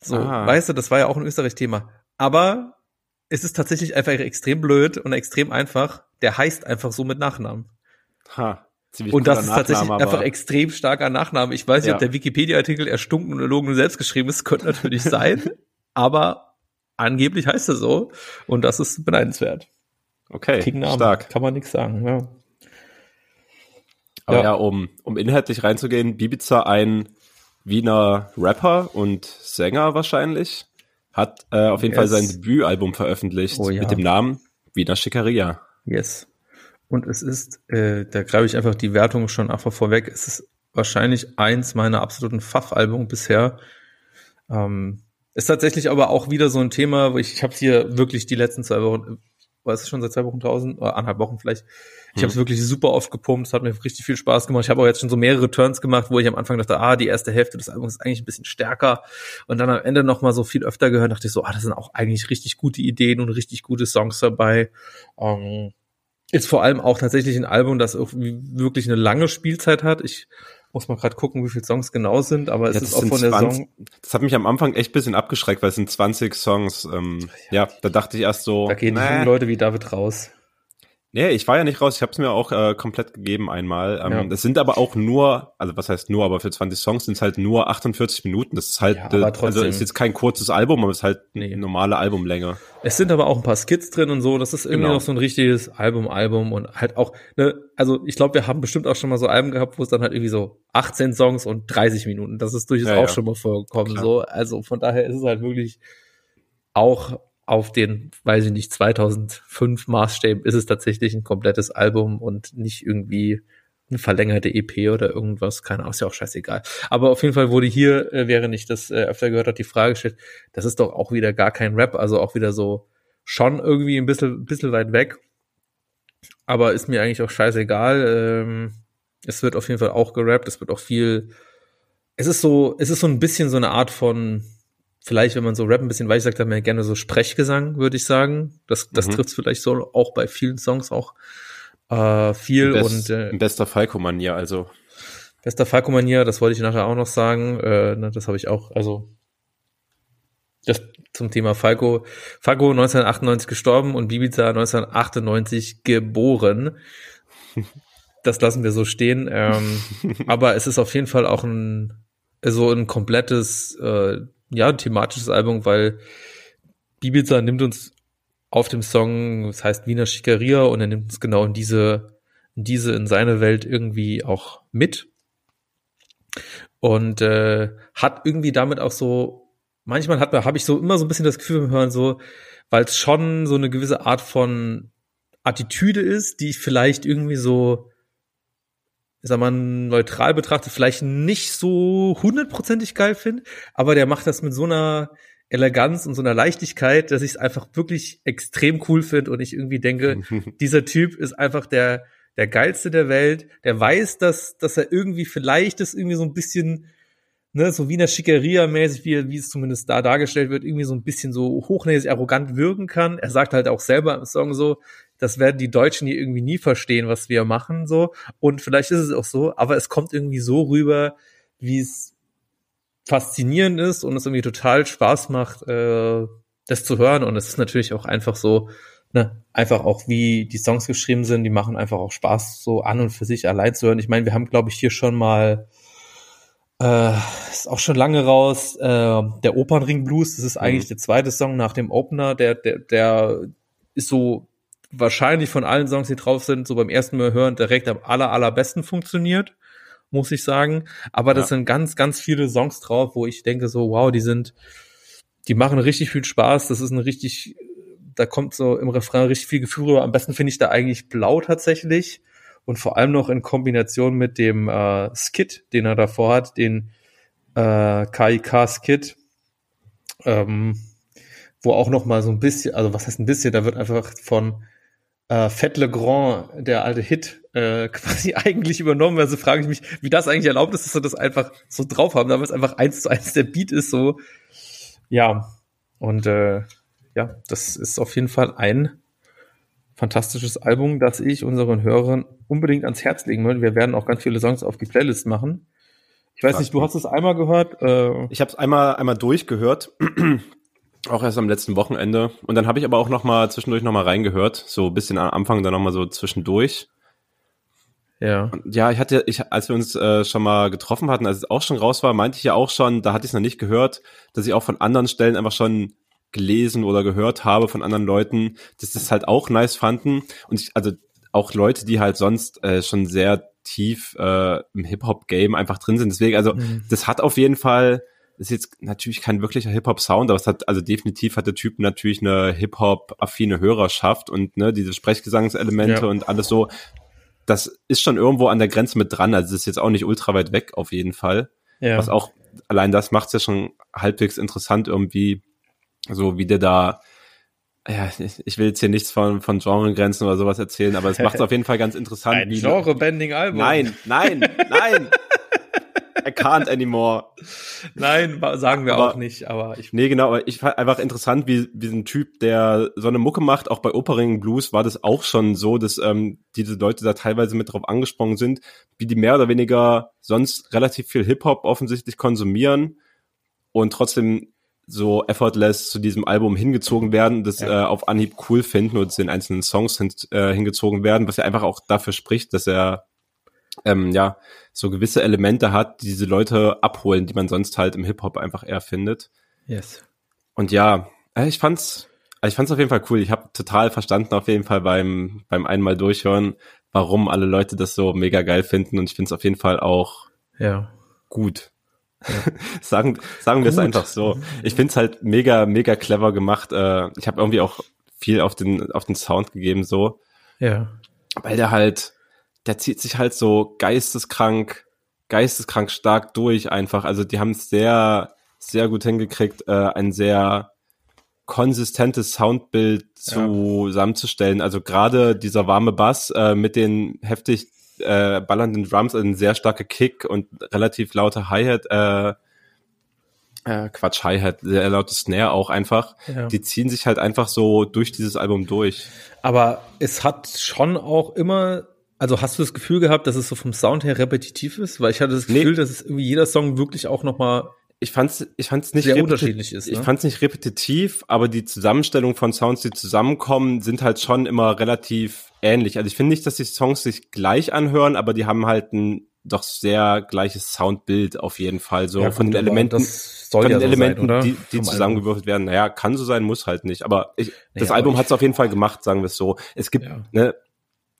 So, Aha. weißt du, das war ja auch ein Österreich-Thema. Aber es ist tatsächlich einfach extrem blöd und extrem einfach. Der heißt einfach so mit Nachnamen. Ha. und das ist tatsächlich einfach extrem starker Nachname. Ich weiß nicht, ja. ob der Wikipedia-Artikel erstunken und erlogen und selbst geschrieben ist. Könnte natürlich sein. Aber angeblich heißt er so. Und das ist beneidenswert. Okay, stark. Kann man nichts sagen, ja. Aber ja, ja um, um inhaltlich reinzugehen, Bibiza, ein Wiener Rapper und Sänger wahrscheinlich, hat äh, auf jeden yes. Fall sein Debütalbum veröffentlicht oh, ja. mit dem Namen Wiener Schickeria. Yes. Und es ist, äh, da greife ich einfach die Wertung schon einfach vorweg, es ist wahrscheinlich eins meiner absoluten Pfaff-Album bisher. Ähm, ist tatsächlich aber auch wieder so ein Thema, wo ich, ich habe hier wirklich die letzten zwei Wochen war es schon seit zwei Wochen draußen, oder anderthalb Wochen vielleicht. Ich mhm. habe es wirklich super oft gepumpt, es hat mir richtig viel Spaß gemacht. Ich habe auch jetzt schon so mehrere Turns gemacht, wo ich am Anfang dachte, ah, die erste Hälfte des Albums ist eigentlich ein bisschen stärker und dann am Ende noch mal so viel öfter gehört, dachte ich so, ah, das sind auch eigentlich richtig gute Ideen und richtig gute Songs dabei. Ähm, ist vor allem auch tatsächlich ein Album, das wirklich eine lange Spielzeit hat. Ich muss mal gerade gucken, wie viele Songs genau sind, aber es ja, ist auch von der 20, Song. Das hat mich am Anfang echt bisschen abgeschreckt, weil es sind 20 Songs. Ähm, ja. ja. da dachte ich erst so. Da gehen die jungen Leute wie David raus. Nee, ich war ja nicht raus, ich habe es mir auch äh, komplett gegeben einmal. Ähm, ja. Das sind aber auch nur, also was heißt nur, aber für 20 Songs sind es halt nur 48 Minuten. Das ist halt, ja, äh, also ist jetzt kein kurzes Album, aber es ist halt nee. eine normale Albumlänge. Es sind aber auch ein paar Skits drin und so, das ist irgendwie genau. noch so ein richtiges Album-Album und halt auch, ne, also ich glaube, wir haben bestimmt auch schon mal so Alben gehabt, wo es dann halt irgendwie so 18 Songs und 30 Minuten, das ist durchaus ja, auch schon mal vorgekommen, Klar. so. Also von daher ist es halt wirklich auch auf den, weiß ich nicht, 2005 Maßstäben ist es tatsächlich ein komplettes Album und nicht irgendwie eine verlängerte EP oder irgendwas, keine Ahnung, ist ja auch scheißegal. Aber auf jeden Fall wurde hier, äh, während ich das äh, öfter gehört habe, die Frage gestellt, das ist doch auch wieder gar kein Rap, also auch wieder so schon irgendwie ein bisschen, bisschen weit weg. Aber ist mir eigentlich auch scheißegal. Ähm, es wird auf jeden Fall auch gerappt, es wird auch viel, es ist so, es ist so ein bisschen so eine Art von, vielleicht, wenn man so Rap ein bisschen weich sagt, dann mehr gerne so Sprechgesang, würde ich sagen. Das, das mhm. trifft vielleicht so auch bei vielen Songs auch äh, viel Best, und äh, in bester Falco-Manier, also. Bester Falco-Manier, das wollte ich nachher auch noch sagen. Äh, ne, das habe ich auch, also das zum Thema Falco. Falco 1998 gestorben und Bibiza 1998 geboren. das lassen wir so stehen. Ähm, aber es ist auf jeden Fall auch ein so ein komplettes, äh, ja, thematisches Album, weil Bibiza nimmt uns auf dem Song, das heißt Wiener Schickeria, und er nimmt uns genau in diese, in diese, in seine Welt irgendwie auch mit. Und äh, hat irgendwie damit auch so, manchmal hat habe ich so immer so ein bisschen das Gefühl beim Hören, so, weil es schon so eine gewisse Art von Attitüde ist, die ich vielleicht irgendwie so, ich sag mal, neutral betrachtet, vielleicht nicht so hundertprozentig geil finde, aber der macht das mit so einer Eleganz und so einer Leichtigkeit, dass ich es einfach wirklich extrem cool finde und ich irgendwie denke, dieser Typ ist einfach der, der geilste der Welt, der weiß, dass, dass er irgendwie vielleicht ist irgendwie so ein bisschen, ne, so Wiener Schickeria-mäßig, wie, wie es zumindest da dargestellt wird, irgendwie so ein bisschen so hochnäsig arrogant wirken kann. Er sagt halt auch selber im Song so, das werden die Deutschen hier irgendwie nie verstehen, was wir machen, so. Und vielleicht ist es auch so, aber es kommt irgendwie so rüber, wie es faszinierend ist und es irgendwie total Spaß macht, äh, das zu hören. Und es ist natürlich auch einfach so, ne, einfach auch wie die Songs geschrieben sind, die machen einfach auch Spaß, so an und für sich allein zu hören. Ich meine, wir haben, glaube ich, hier schon mal äh, ist auch schon lange raus. Äh, der Opernring Blues, das ist mhm. eigentlich der zweite Song nach dem Opener. Der, der, der ist so wahrscheinlich von allen Songs, die drauf sind, so beim ersten Mal hören direkt am aller, allerbesten funktioniert, muss ich sagen. Aber das ja. sind ganz, ganz viele Songs drauf, wo ich denke so, wow, die sind, die machen richtig viel Spaß. Das ist ein richtig, da kommt so im Refrain richtig viel Gefühl rüber. Am besten finde ich da eigentlich Blau tatsächlich. Und vor allem noch in Kombination mit dem äh, Skit, den er davor hat, den äh, KIK-Skit. Ähm, wo auch noch mal so ein bisschen, also was heißt ein bisschen, da wird einfach von äh, Fett Le Grand, der alte Hit, äh, quasi eigentlich übernommen. Also frage ich mich, wie das eigentlich erlaubt ist, dass sie das einfach so drauf haben, weil es einfach eins zu eins der Beat ist, so. Ja. Und äh, ja, das ist auf jeden Fall ein fantastisches Album, das ich unseren Hörern unbedingt ans Herz legen würde. Wir werden auch ganz viele Songs auf die Playlist machen. Ich weiß nicht, du hast es einmal gehört? Äh ich habe es einmal einmal durchgehört. Auch erst am letzten Wochenende. Und dann habe ich aber auch noch mal zwischendurch noch mal reingehört. So ein bisschen am Anfang, dann noch mal so zwischendurch. Ja. Und ja, ich hatte, ich, als wir uns äh, schon mal getroffen hatten, als es auch schon raus war, meinte ich ja auch schon, da hatte ich es noch nicht gehört, dass ich auch von anderen Stellen einfach schon gelesen oder gehört habe von anderen Leuten, dass das halt auch nice fanden. Und ich, also auch Leute, die halt sonst äh, schon sehr tief äh, im Hip-Hop-Game einfach drin sind. Deswegen, also mhm. das hat auf jeden Fall ist jetzt natürlich kein wirklicher Hip-Hop-Sound, aber es hat, also definitiv hat der Typ natürlich eine Hip-Hop-affine Hörerschaft und ne, diese Sprechgesangselemente ja. und alles so. Das ist schon irgendwo an der Grenze mit dran. Also es ist jetzt auch nicht ultra weit weg auf jeden Fall. Ja. Was auch, allein das macht es ja schon halbwegs interessant irgendwie, so wie der da ja, ich will jetzt hier nichts von, von Genregrenzen oder sowas erzählen, aber es macht es auf jeden Fall ganz interessant. Ein Genre-Bending-Album. Nein, nein, nein. I can't anymore. Nein, sagen wir aber, auch nicht, aber ich. Nee, genau, aber ich fand einfach interessant, wie, wie ein Typ, der so eine Mucke macht, auch bei Opering Blues war das auch schon so, dass ähm, diese Leute da teilweise mit drauf angesprungen sind, wie die mehr oder weniger sonst relativ viel Hip-Hop offensichtlich konsumieren und trotzdem so effortless zu diesem Album hingezogen werden, das ja. äh, auf Anhieb cool finden und den einzelnen Songs hin, äh, hingezogen werden, was ja einfach auch dafür spricht, dass er ähm, ja, so gewisse Elemente hat, die diese Leute abholen, die man sonst halt im Hip-Hop einfach eher findet. Yes. Und ja, äh, ich fand's, also ich fand's auf jeden Fall cool. Ich habe total verstanden auf jeden Fall beim, beim einmal durchhören, warum alle Leute das so mega geil finden und ich find's auf jeden Fall auch ja. gut. Ja. sagen sagen wir es einfach so. Ich find's halt mega, mega clever gemacht. Äh, ich habe irgendwie auch viel auf den, auf den Sound gegeben, so. Ja. Weil der halt, der zieht sich halt so geisteskrank, geisteskrank stark durch einfach. Also die haben es sehr, sehr gut hingekriegt, äh, ein sehr konsistentes Soundbild zusammenzustellen. Also gerade dieser warme Bass äh, mit den heftig äh, ballernden Drums, also ein sehr starker Kick und relativ lauter Hi-Hat, äh, äh, Quatsch, Hi-Hat, sehr lautes Snare auch einfach. Ja. Die ziehen sich halt einfach so durch dieses Album durch. Aber es hat schon auch immer also hast du das Gefühl gehabt, dass es so vom Sound her repetitiv ist? Weil ich hatte das Gefühl, nee. dass es irgendwie jeder Song wirklich auch noch mal ich fand's, ich fand's nicht sehr unterschiedlich ist. Ne? Ich fand's nicht repetitiv, aber die Zusammenstellung von Sounds, die zusammenkommen, sind halt schon immer relativ ähnlich. Also ich finde nicht, dass die Songs sich gleich anhören, aber die haben halt ein doch sehr gleiches Soundbild auf jeden Fall. So ja, von den Elementen, von den so Elementen, sein, die, die zusammengewürfelt werden. Naja, kann so sein, muss halt nicht. Aber ich, das naja, Album hat es auf jeden Fall gemacht, sagen wir es so. Es gibt, ja. ne,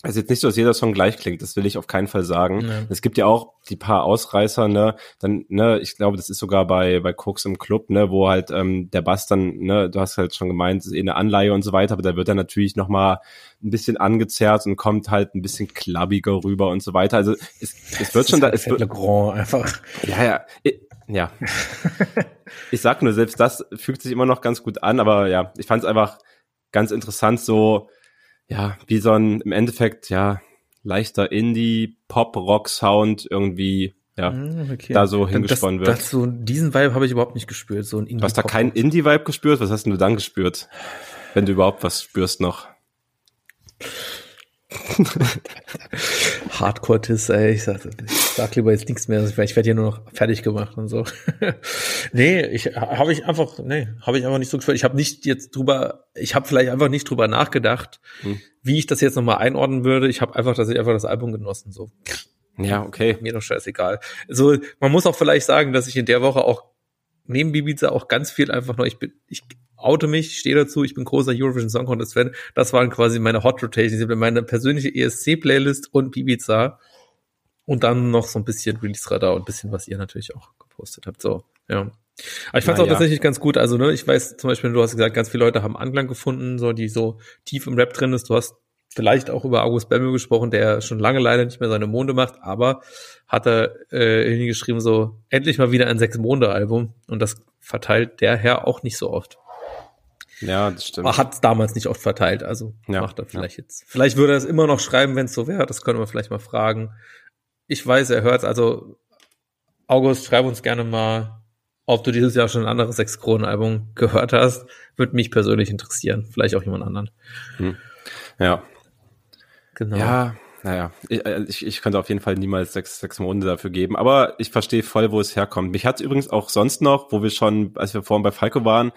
also jetzt nicht so, dass jeder Song gleich klingt, das will ich auf keinen Fall sagen. Ja. Es gibt ja auch die paar Ausreißer, ne, dann, ne, ich glaube, das ist sogar bei, bei Cooks im Club, ne, wo halt ähm, der Bass dann, ne, du hast halt schon gemeint, ist eh eine Anleihe und so weiter, aber da wird er natürlich nochmal ein bisschen angezerrt und kommt halt ein bisschen klabbiger rüber und so weiter. Also es, es wird schon da. Halt es wird, Grand einfach. Ja, ja. Ja. ich sag nur, selbst das fügt sich immer noch ganz gut an, aber ja, ich fand es einfach ganz interessant, so ja, wie so ein im Endeffekt, ja, leichter Indie, Pop-Rock-Sound irgendwie ja, ah, okay. da so hingesponnen wird. Das, so, diesen Vibe habe ich überhaupt nicht gespürt, so ein Indie. Du hast da keinen Indie-Vibe gespürt? Was hast denn du dann gespürt? Wenn du überhaupt was spürst noch? Hardcore-Tiss, ey. Ich sag, ich sag lieber jetzt nichts mehr. Ich werde hier nur noch fertig gemacht und so. nee, ich habe ich einfach, nee, habe ich einfach nicht so gefühlt. Ich habe nicht jetzt drüber, ich habe vielleicht einfach nicht drüber nachgedacht, hm. wie ich das jetzt nochmal einordnen würde. Ich habe einfach, dass ich einfach das Album genossen. So. Ja, okay. Mir doch scheißegal. So, man muss auch vielleicht sagen, dass ich in der Woche auch neben Bibiza auch ganz viel einfach nur, ich bin, ich oute mich, stehe dazu, ich bin großer Eurovision Song Contest Fan. Das waren quasi meine Hot Rotations, meine persönliche ESC Playlist und Bibiza. Und dann noch so ein bisschen Release Radar und ein bisschen, was ihr natürlich auch gepostet habt. So, ja. Aber ich fand es auch ja. tatsächlich ganz gut. Also, ne, ich weiß zum Beispiel, du hast gesagt, ganz viele Leute haben Anklang gefunden, so, die so tief im Rap drin ist. Du hast vielleicht auch über August Bemmel gesprochen, der schon lange leider nicht mehr seine Monde macht, aber hat er äh, irgendwie geschrieben, so, endlich mal wieder ein Sechs-Monde-Album. Und das verteilt der Herr auch nicht so oft. Ja, das stimmt. Hat es damals nicht oft verteilt, also ja, macht er vielleicht ja. jetzt. Vielleicht würde er es immer noch schreiben, wenn es so wäre. Das können wir vielleicht mal fragen. Ich weiß, er hört also August, schreib uns gerne mal, ob du dieses Jahr schon ein anderes Sechs-Kronen-Album gehört hast. Würde mich persönlich interessieren. Vielleicht auch jemand anderen. Hm. Ja. Genau. Ja, naja, ich, äh, ich, ich könnte auf jeden Fall niemals sechs, sechs Monate dafür geben, aber ich verstehe voll, wo es herkommt. Mich hat es übrigens auch sonst noch, wo wir schon, als wir vorhin bei Falco waren,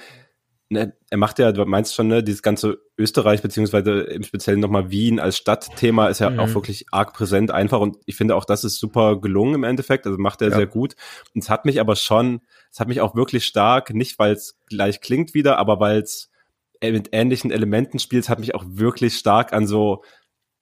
er macht ja, du meinst schon, ne, dieses ganze Österreich, beziehungsweise im Speziellen nochmal Wien als Stadtthema ist ja mhm. auch wirklich arg präsent einfach und ich finde auch, das ist super gelungen im Endeffekt, also macht er ja. sehr gut. Und es hat mich aber schon, es hat mich auch wirklich stark, nicht weil es gleich klingt wieder, aber weil es mit ähnlichen Elementen spielt, hat mich auch wirklich stark an so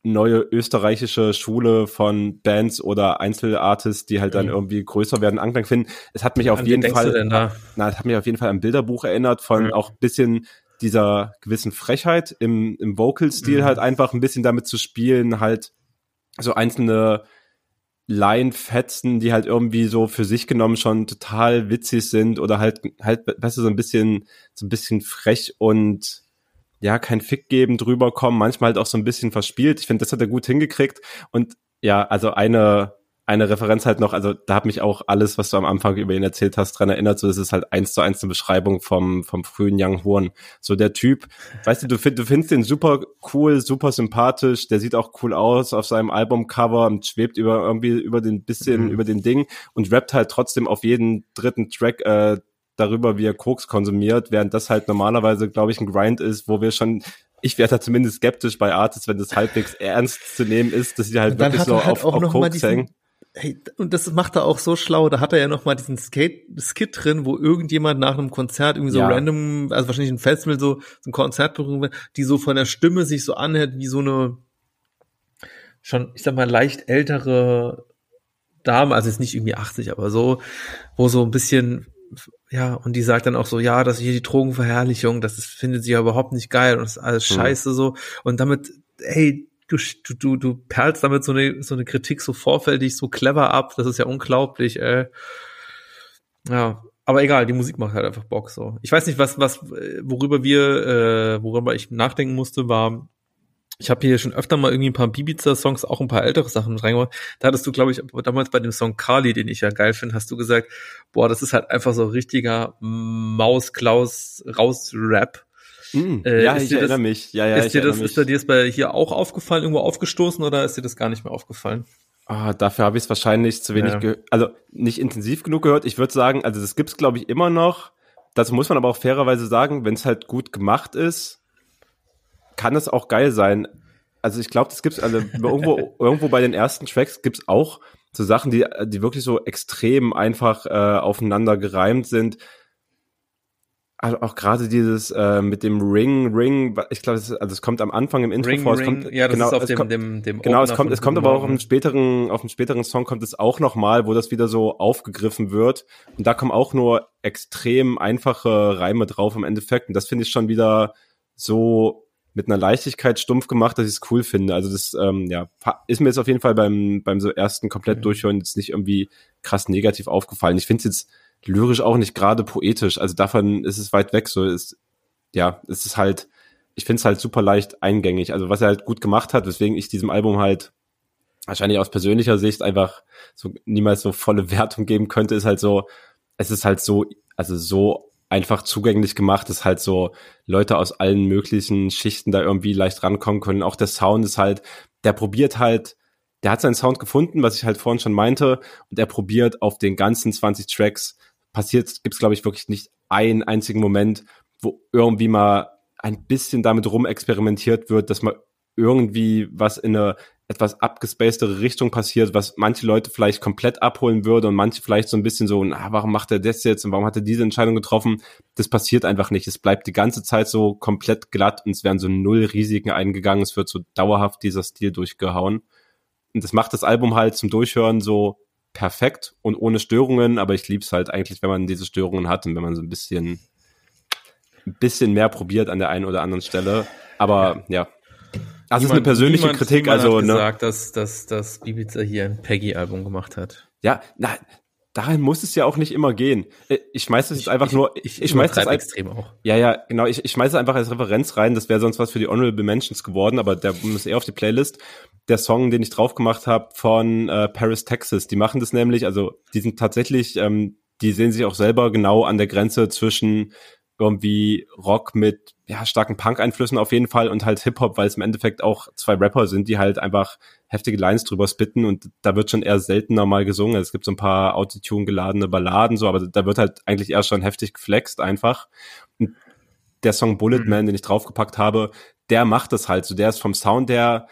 neue österreichische Schule von Bands oder Einzelartists, die halt dann mhm. irgendwie größer werden, Anklang finden. Es hat mich auf jeden Fall, na, es hat mich auf jeden Fall an Bilderbuch erinnert von mhm. auch bisschen dieser gewissen Frechheit im, im Vocal-Stil mhm. halt einfach ein bisschen damit zu spielen, halt so einzelne Line-Fetzen, die halt irgendwie so für sich genommen schon total witzig sind oder halt, halt, weißt du, so ein bisschen, so ein bisschen frech und ja, kein Fick geben, drüber kommen, manchmal halt auch so ein bisschen verspielt. Ich finde, das hat er gut hingekriegt. Und ja, also eine, eine Referenz halt noch, also da hat mich auch alles, was du am Anfang über ihn erzählt hast, dran erinnert. So, das ist halt eins zu eins eine Beschreibung vom, vom frühen Young Horn. So der Typ, weißt du, du, find, du findest den super cool, super sympathisch, der sieht auch cool aus auf seinem Albumcover und schwebt über irgendwie über den bisschen, mhm. über den Ding und rappt halt trotzdem auf jeden dritten Track äh, darüber, wie er Koks konsumiert, während das halt normalerweise, glaube ich, ein Grind ist, wo wir schon ich werde da zumindest skeptisch bei Artists, wenn das halbwegs ernst zu nehmen ist, dass sie halt wirklich so halt auf, auf Koks hängen. Hey, und das macht er auch so schlau. Da hat er ja noch mal diesen Skate Skit drin, wo irgendjemand nach einem Konzert irgendwie so ja. random, also wahrscheinlich ein Festival so, so ein Konzert die so von der Stimme sich so anhört wie so eine schon, ich sag mal leicht ältere Dame, also jetzt nicht irgendwie 80, aber so, wo so ein bisschen ja, und die sagt dann auch so, ja, das ist hier die Drogenverherrlichung, das ist, findet sie ja überhaupt nicht geil und das ist alles hm. scheiße so. Und damit, hey, du, du, du perlst damit so eine, so eine Kritik so vorfältig, so clever ab, das ist ja unglaublich, äh. Ja, aber egal, die Musik macht halt einfach Bock so. Ich weiß nicht, was, was, worüber wir, äh, worüber ich nachdenken musste, war, ich habe hier schon öfter mal irgendwie ein paar Bibiza-Songs, auch ein paar ältere Sachen reingemacht. Da hattest du, glaube ich, damals bei dem Song Kali, den ich ja geil finde, hast du gesagt, boah, das ist halt einfach so richtiger Maus-Klaus-Raus-Rap. Mm, äh, ja, ich erinnere das, mich. Ja, ja, ist dir das, mich. ist dir das bei hier auch aufgefallen, irgendwo aufgestoßen oder ist dir das gar nicht mehr aufgefallen? Ah, dafür habe ich es wahrscheinlich zu wenig Ja. gehört, also nicht intensiv genug gehört. Ich würde sagen, also das gibt's glaube ich immer noch. Das muss man aber auch fairerweise sagen, wenn es halt gut gemacht ist, kann es auch geil sein. Also ich glaube, das gibt's also irgendwo irgendwo bei den ersten Tracks gibt's auch so Sachen, die die wirklich so extrem einfach äh, aufeinander gereimt sind. Also auch gerade dieses äh, mit dem Ring, Ring, ich glaube, es, also es kommt am Anfang im Intro Ring, vor. Es Ring, kommt, ja, das genau, ist auf es dem, kommt, dem, dem Genau, es kommt, es kommt aber auch im späteren, auf dem späteren Song kommt es auch nochmal, wo das wieder so aufgegriffen wird. Und da kommen auch nur extrem einfache Reime drauf im Endeffekt. Und das finde ich schon wieder so mit einer Leichtigkeit stumpf gemacht, dass ich es cool finde. Also das, ähm, ja, ist mir jetzt auf jeden Fall beim, beim so ersten komplett durchhören jetzt nicht irgendwie krass negativ aufgefallen. Ich finde es jetzt lyrisch auch nicht gerade poetisch. Also davon ist es weit weg. So ist, ja, es ist halt, ich finde es halt super leicht eingängig. Also was er halt gut gemacht hat, weswegen ich diesem Album halt wahrscheinlich aus persönlicher Sicht einfach so niemals so volle Wertung geben könnte, ist halt so, es ist halt so, also so einfach zugänglich gemacht, dass halt so Leute aus allen möglichen Schichten da irgendwie leicht rankommen können. Auch der Sound ist halt, der probiert halt, der hat seinen Sound gefunden, was ich halt vorhin schon meinte, und er probiert auf den ganzen 20 Tracks, passiert, gibt's glaube ich wirklich nicht einen einzigen Moment, wo irgendwie mal ein bisschen damit rumexperimentiert wird, dass mal irgendwie was in eine etwas abgespacedere Richtung passiert, was manche Leute vielleicht komplett abholen würde und manche vielleicht so ein bisschen so, na, warum macht er das jetzt und warum hat er diese Entscheidung getroffen? Das passiert einfach nicht. Es bleibt die ganze Zeit so komplett glatt und es werden so null Risiken eingegangen. Es wird so dauerhaft dieser Stil durchgehauen. Und das macht das Album halt zum Durchhören so perfekt und ohne Störungen, aber ich lieb's halt eigentlich, wenn man diese Störungen hat und wenn man so ein bisschen ein bisschen mehr probiert an der einen oder anderen Stelle. Aber ja. Es ist eine persönliche niemand- Kritik, niemand also hat ne, gesagt, dass, dass, dass Ibiza hier ein Peggy-Album gemacht hat. ja, na, dahin muss es ja auch nicht immer gehen. Äh, Ich schmeiß das jetzt einfach nur, ich, ich schmeiß das extrem auch. ja, ja, genau, ich, ich schmeiß es einfach als Referenz rein, das wäre sonst was für die Honorable Mentions geworden, aber der muss eher auf die Playlist. Der Song, den ich drauf gemacht habe von äh, Paris, Texas, die machen das nämlich, also die sind tatsächlich, ähm, die sehen sich auch selber genau an der Grenze zwischen irgendwie Rock mit ja, starken Punk-Einflüssen auf jeden Fall und halt Hip-Hop, weil es im Endeffekt auch zwei Rapper sind, die halt einfach heftige Lines drüber spitten und da wird schon eher seltener mal gesungen. Es gibt so ein paar Autotune geladene Balladen, so, aber da wird halt eigentlich eher schon heftig geflext einfach. Und der Song Bullet Mhm. Man, den ich draufgepackt habe, der macht das halt so. Der ist vom Sound her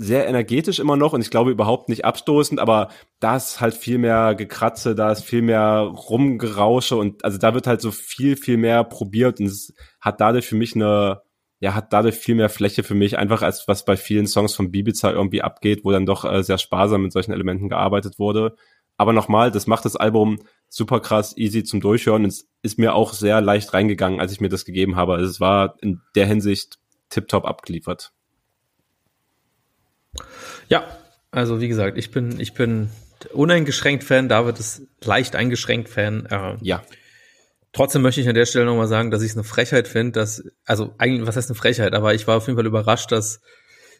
sehr energetisch immer noch und ich glaube überhaupt nicht abstoßend, aber da ist halt viel mehr Gekratze, da ist viel mehr Rumgerausche und also da wird halt so viel, viel mehr probiert und es hat dadurch für mich eine, ja, hat dadurch viel mehr Fläche für mich, einfach als was bei vielen Songs von Bibiza irgendwie abgeht, wo dann doch äh, sehr sparsam mit solchen Elementen gearbeitet wurde. Aber nochmal, das macht das Album super krass easy zum Durchhören und es ist mir auch sehr leicht reingegangen, als ich mir das gegeben habe. Also es war in der Hinsicht tiptop abgeliefert. Ja, also wie gesagt, ich bin, ich bin uneingeschränkt Fan, David ist leicht eingeschränkt Fan. Äh, Ja, Trotzdem möchte ich an der Stelle nochmal sagen, dass ich es eine Frechheit finde, dass, also eigentlich, was heißt eine Frechheit, aber ich war auf jeden Fall überrascht, dass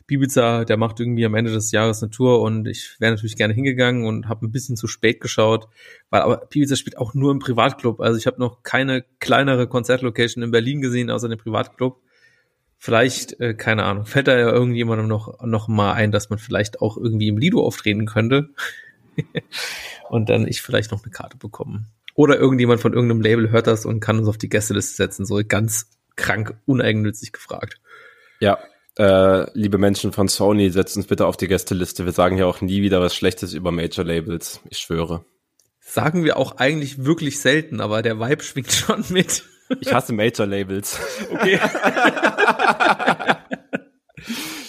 Bibiza, der macht irgendwie am Ende des Jahres eine Tour und ich wäre natürlich gerne hingegangen und habe ein bisschen zu spät geschaut, weil aber Bibiza spielt auch nur im Privatclub. Also ich habe noch keine kleinere Konzertlocation in Berlin gesehen, außer dem Privatclub. Vielleicht, äh, keine Ahnung, fällt da ja irgendjemandem noch, noch mal ein, dass man vielleicht auch irgendwie im Lido auftreten könnte und dann ich vielleicht noch eine Karte bekommen. Oder irgendjemand von irgendeinem Label hört das und kann uns auf die Gästeliste setzen, so ganz krank uneigennützig gefragt. Ja, äh, liebe Menschen von Sony, setzt uns bitte auf die Gästeliste. Wir sagen ja auch nie wieder was Schlechtes über Major Labels. Ich schwöre. Sagen wir auch eigentlich wirklich selten, aber der Vibe schwingt schon mit. Ich hasse Major Labels. Okay.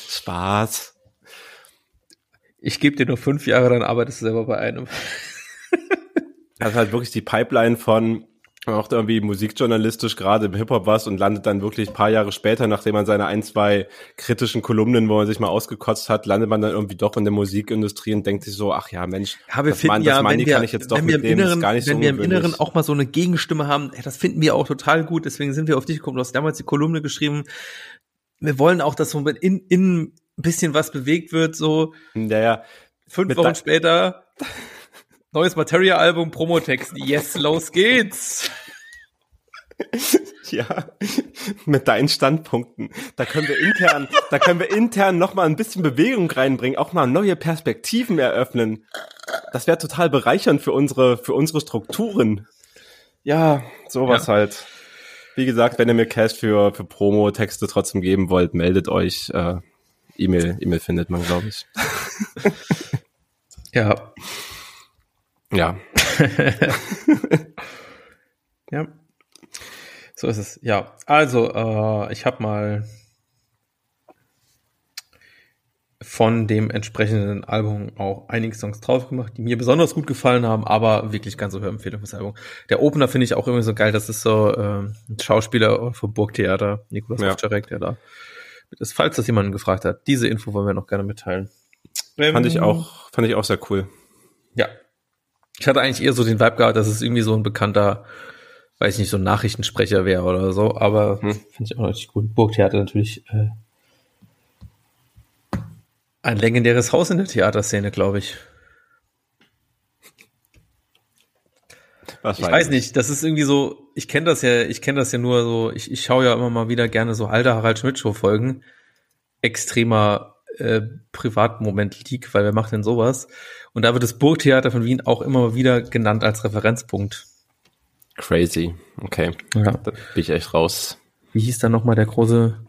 Spaß. Ich gebe dir nur fünf Jahre, dann arbeitest du selber bei einem. Das ist halt wirklich die Pipeline von macht irgendwie musikjournalistisch gerade im Hip-Hop was und landet dann wirklich ein paar Jahre später, nachdem man seine ein, zwei kritischen Kolumnen, wo man sich mal ausgekotzt hat, landet man dann irgendwie doch in der Musikindustrie und denkt sich so, ach ja, Mensch, Ja, wir das, finden ja, das Money wenn wir, kann ich jetzt doch wenn wir im mitnehmen, Inneren, ist gar nicht wenn so wir im. Inneren auch mal so eine Gegenstimme haben, das finden wir auch total gut, deswegen sind wir auf dich gekommen. Du hast damals die Kolumne geschrieben. Wir wollen auch, dass so in, in ein bisschen was bewegt wird, so Ja, ja. fünf Wochen später. Neues Materia-Album, Promotext. Yes, los geht's. Ja, mit deinen Standpunkten. Da können wir intern, da können wir intern noch mal ein bisschen Bewegung reinbringen, auch mal neue Perspektiven eröffnen. Das wäre total bereichernd für unsere, für unsere Strukturen. Ja, sowas ja. halt. Wie gesagt, wenn ihr mir Cash für, für Promo-Texte trotzdem geben wollt, meldet euch. Äh, E-Mail, E-Mail findet man, glaube ich. ja. Ja. ja. So ist es. Ja, also äh, ich habe mal von dem entsprechenden Album auch einige Songs drauf gemacht, die mir besonders gut gefallen haben, aber wirklich ganz so Hörempfehlung fürs Album. Der Opener finde ich auch immer so geil, das ist so äh, ein Schauspieler vom Burgtheater, Nikolaus ja. Der da ist, falls das jemanden gefragt hat. Diese Info wollen wir noch gerne mitteilen. Fand ich ähm, auch, fand ich auch sehr cool. Ja. Ich hatte eigentlich eher so den Vibe gehabt, dass es irgendwie so ein bekannter weiß nicht, so ein Nachrichtensprecher wäre oder so, aber hm. finde ich auch richtig gut. Burgtheater natürlich äh, ein legendäres Haus in der Theaterszene, glaube ich. Was ich weiß nicht, das ist irgendwie so, ich kenne das ja, ich kenne das ja nur so, ich, ich schaue ja immer mal wieder gerne so alte Harald Schmidt Show Folgen. Extremer äh, Privatmoment Leak, weil wer macht denn sowas? Und da wird das Burgtheater von Wien auch immer wieder genannt als Referenzpunkt. Crazy. Okay. Ja. Da bin ich echt raus. Wie hieß da nochmal der große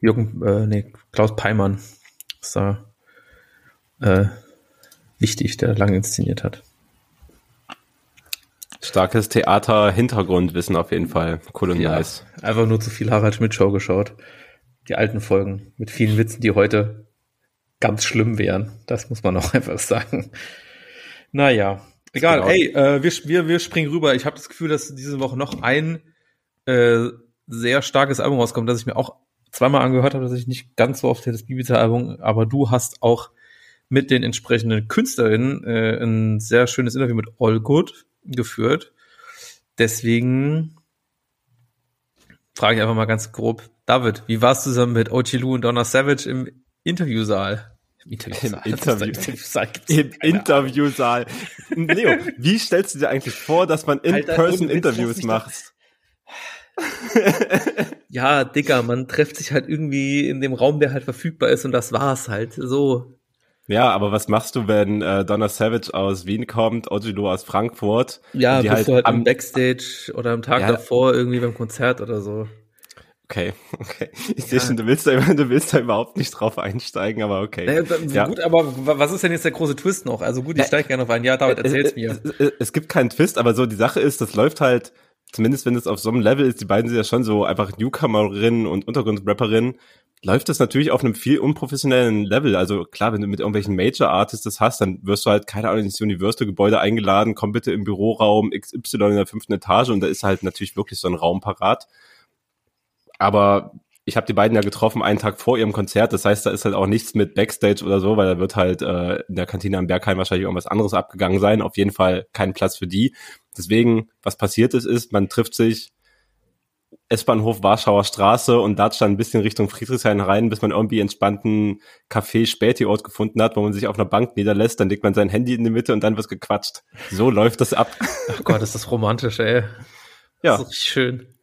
Jürgen, äh, nee, Klaus Peimann. Ist da äh, wichtig, der lange inszeniert hat. Starkes Theater-Hintergrundwissen auf jeden Fall. Cool und ja, nice. Einfach nur zu viel Harald Schmidt-Show geschaut. Die alten Folgen mit vielen Witzen, die heute ganz schlimm wären. Das muss man auch einfach sagen. Naja, Egal, genau. ey, äh, wir, wir, wir springen rüber. Ich habe das Gefühl, dass diese Woche noch ein äh, sehr starkes Album rauskommt, das ich mir auch zweimal angehört habe, dass ich nicht ganz so oft das Bibiza-Album, aber du hast auch mit den entsprechenden Künstlerinnen äh, ein sehr schönes Interview mit All Good geführt. Deswegen frage ich einfach mal ganz grob, David, wie warst du zusammen mit Ochi Lu und Donna Savage im Interviewsaal? Im Interviewsaal. Im, Interview Im Interviewsaal. Leo, wie stellst du dir eigentlich vor, dass man In-Person-Interviews macht? ja, Dicker, man trifft sich halt irgendwie in dem Raum, der halt verfügbar ist und das war's halt. So. Ja, aber was machst du, wenn äh, Donna Savage aus Wien kommt, Ojilo aus Frankfurt? Ja, bist halt du halt am Backstage oder am Tag ja, davor irgendwie beim Konzert oder so. Okay, okay. Ich ja. sehe schon, du willst, da, du willst da überhaupt nicht drauf einsteigen, aber okay. Naja, ja. Gut, aber was ist denn jetzt der große Twist noch? Also gut, ich steige gerne auf ein. Ja, David, erzähl's es, mir. Es, es, gibt keinen Twist, aber so die Sache ist, das läuft halt, zumindest wenn es auf so einem Level ist, die beiden sind ja schon so einfach Newcomerinnen und Untergrundrapperinnen, läuft das natürlich auf einem viel unprofessionellen Level. Also klar, wenn du mit irgendwelchen Major Artists das hast, dann wirst du halt, keine Ahnung, ins Universal-Gebäude eingeladen, komm bitte im Büroraum XY in der fünften Etage und da ist halt natürlich wirklich so ein Raum parat. Aber ich habe die beiden ja getroffen einen Tag vor ihrem Konzert. Das heißt, da ist halt auch nichts mit Backstage oder so, weil da wird halt äh, in der Kantine am Bergheim wahrscheinlich irgendwas anderes abgegangen sein. Auf jeden Fall kein Platz für die. Deswegen, was passiert ist, ist, man trifft sich S-Bahnhof Warschauer Straße und datscht dann ein bisschen Richtung Friedrichshain rein, bis man irgendwie entspannten Café Späti-Ort gefunden hat, wo man sich auf einer Bank niederlässt, dann legt man sein Handy in die Mitte und dann wird gequatscht. So läuft das ab. Ach Gott, ist das romantisch, ey. Ja. Das ist schön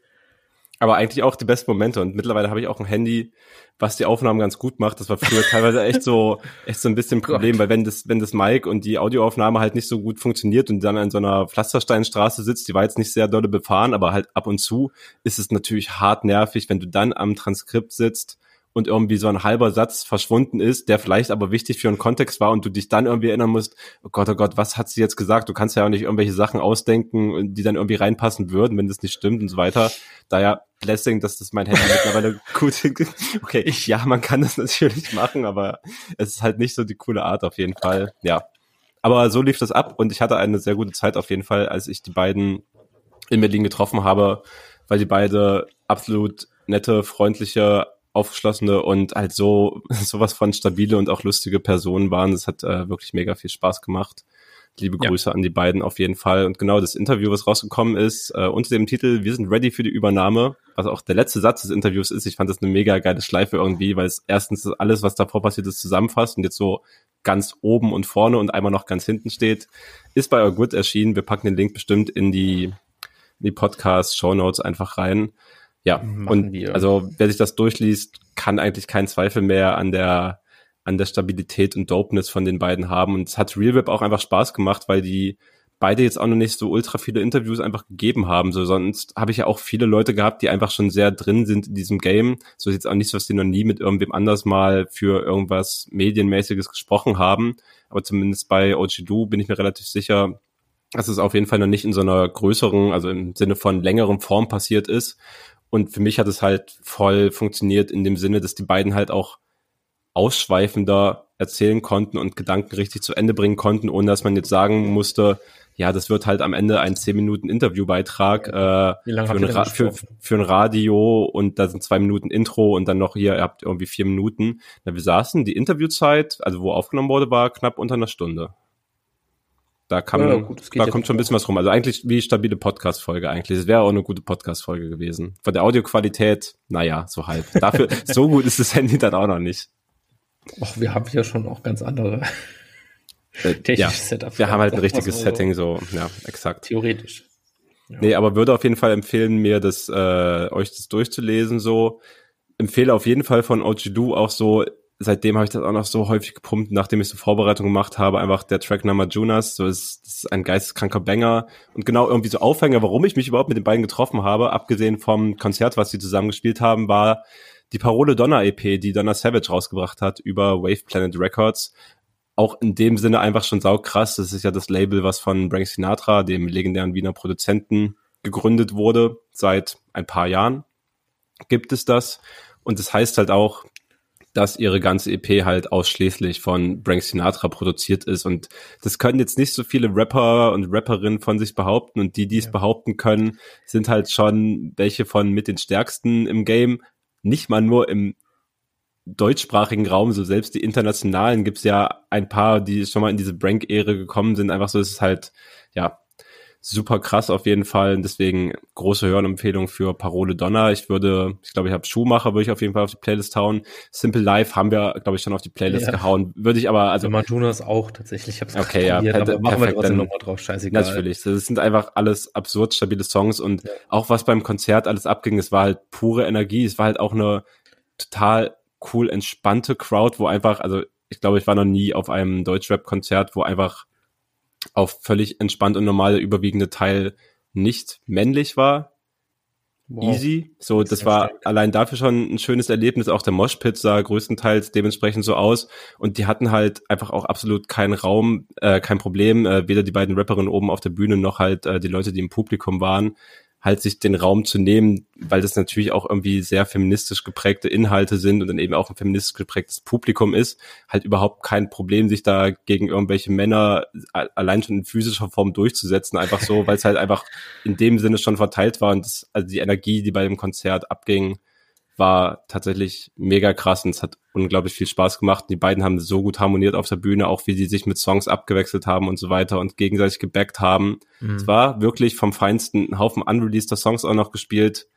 aber eigentlich auch die besten Momente. Und mittlerweile habe ich auch ein Handy, was die Aufnahmen ganz gut macht. Das war früher teilweise echt so, echt so ein bisschen ein Problem, weil wenn das, wenn das Mic und die Audioaufnahme halt nicht so gut funktioniert und dann an so einer Pflastersteinstraße sitzt, die war jetzt nicht sehr dolle befahren, aber halt ab und zu ist es natürlich hart nervig, wenn du dann am Transkript sitzt und irgendwie so ein halber Satz verschwunden ist, der vielleicht aber wichtig für einen Kontext war und du dich dann irgendwie erinnern musst, oh Gott, oh Gott, was hat sie jetzt gesagt? Du kannst ja auch nicht irgendwelche Sachen ausdenken, die dann irgendwie reinpassen würden, wenn das nicht stimmt und so weiter. Daher Blessing, dass das mein Handy mittlerweile gut Okay, ich, ja, man kann das natürlich machen, aber es ist halt nicht so die coole Art auf jeden Fall. Ja. Aber so lief das ab und ich hatte eine sehr gute Zeit auf jeden Fall, als ich die beiden in Berlin getroffen habe, weil die beide absolut nette, freundliche, aufgeschlossene und halt so sowas von stabile und auch lustige Personen waren. Das hat äh, wirklich mega viel Spaß gemacht. Liebe Grüße ja. an die beiden auf jeden Fall. Und genau das Interview, was rausgekommen ist, äh, unter dem Titel Wir sind ready für die Übernahme, was auch der letzte Satz des Interviews ist. Ich fand das eine mega geile Schleife irgendwie, weil es erstens alles, was davor passiert ist, zusammenfasst und jetzt so ganz oben und vorne und einmal noch ganz hinten steht. Ist bei Our Good erschienen. Wir packen den Link bestimmt in die in die Podcast, Show Notes einfach rein. Ja, Machen und wir. also wer sich das durchliest, kann eigentlich keinen Zweifel mehr an der an der Stabilität und Dopeness von den beiden haben. Und es hat Real Rap auch einfach Spaß gemacht, weil die beide jetzt auch noch nicht so ultra viele Interviews einfach gegeben haben. So sonst habe ich ja auch viele Leute gehabt, die einfach schon sehr drin sind in diesem Game. So ist jetzt auch nicht so, dass die noch nie mit irgendwem anders mal für irgendwas Medienmäßiges gesprochen haben. Aber zumindest bei OG bin ich mir relativ sicher, dass es auf jeden Fall noch nicht in so einer größeren, also im Sinne von längerem Form passiert ist. Und für mich hat es halt voll funktioniert in dem Sinne, dass die beiden halt auch ausschweifender erzählen konnten und Gedanken richtig zu Ende bringen konnten, ohne dass man jetzt sagen musste, ja, das wird halt am Ende ein 10 Minuten Interviewbeitrag äh, Wie lange für, ein Ra- für, für ein Radio und da sind zwei Minuten Intro und dann noch hier, ihr habt irgendwie vier Minuten. Na, wir saßen, die Interviewzeit, also wo aufgenommen wurde, war knapp unter einer Stunde. Da kam, Ja, gut, da ja kommt schon ein bisschen was rum. Also eigentlich wie stabile Podcast-Folge eigentlich. Es wäre auch eine gute Podcast-Folge gewesen. Von der Audioqualität, naja, so halb. Dafür, so gut ist das Handy dann auch noch nicht. Och, wir haben hier schon auch ganz andere Äh, technische ja, Setups. wir haben halt ein richtiges so. Setting, so, ja, exakt. Theoretisch. Nee, aber würde auf jeden Fall empfehlen, mir das, äh, euch das durchzulesen, so. Empfehle auf jeden Fall von OG auch so, seitdem habe ich das auch noch so häufig gepumpt, nachdem ich so Vorbereitung gemacht habe, einfach der Track Nummer Junas, so ist, das ist ein geisteskranker Banger und genau irgendwie so Aufhänger, warum ich mich überhaupt mit den beiden getroffen habe, abgesehen vom Konzert, was sie zusammen gespielt haben, war die Parole Donna EP, die Donna Savage rausgebracht hat über Wave Planet Records. Auch in dem Sinne einfach schon saukrass. Das ist ja das Label, was von Frank Sinatra, dem legendären Wiener Produzenten, gegründet wurde. Seit ein paar Jahren gibt es das. Und das heißt halt auch, dass ihre ganze EP halt ausschließlich von Frank Sinatra produziert ist. Und das können jetzt nicht so viele Rapper und Rapperinnen von sich behaupten. Und die, die es Ja. behaupten können, sind halt schon welche von mit den stärksten im Game. Nicht mal nur im deutschsprachigen Raum, so selbst die internationalen gibt's ja ein paar, die schon mal in diese Brank-Ehre gekommen sind. Einfach so, es ist halt, ja, super krass auf jeden Fall. Und deswegen große Hörempfehlung für Parole Donner. Ich würde, ich glaube, ich habe Schuhmacher, würde ich auf jeden Fall auf die Playlist hauen. Simple Life haben wir, glaube ich, schon auf die Playlist Ja. gehauen. Würde ich aber, also Majunas auch tatsächlich. Ich hab's Okay, ja, per- aber machen wir perfekt, trotzdem dann- nochmal drauf. Scheißegal. Natürlich. Das sind einfach alles absurd stabile Songs und Ja. auch was beim Konzert alles abging, es war halt pure Energie. Es war halt auch eine total cool entspannte Crowd, wo einfach, also ich glaube, ich war noch nie auf einem Deutschrap-Konzert, wo einfach auf völlig entspannt und normal der überwiegende Teil nicht männlich war. Wow. Easy. So, das Sehr war stark. allein dafür schon ein schönes Erlebnis. Auch der Moshpit sah größtenteils dementsprechend so aus. Und die hatten halt einfach auch absolut keinen Raum, äh, kein Problem, äh, weder die beiden Rapperinnen oben auf der Bühne noch halt äh, die Leute, die im Publikum waren, halt sich den Raum zu nehmen, weil das natürlich auch irgendwie sehr feministisch geprägte Inhalte sind und dann eben auch ein feministisch geprägtes Publikum ist, halt überhaupt kein Problem, sich da gegen irgendwelche Männer allein schon in physischer Form durchzusetzen, einfach so, weil es halt einfach in dem Sinne schon verteilt war und das, also die Energie, die bei dem Konzert abging, war tatsächlich mega krass und es hat unglaublich viel Spaß gemacht. Die beiden haben so gut harmoniert auf der Bühne, auch wie sie sich mit Songs abgewechselt haben und so weiter und gegenseitig gebackt haben. Mhm. Es war wirklich vom Feinsten ein Haufen unreleaseder Songs auch noch gespielt.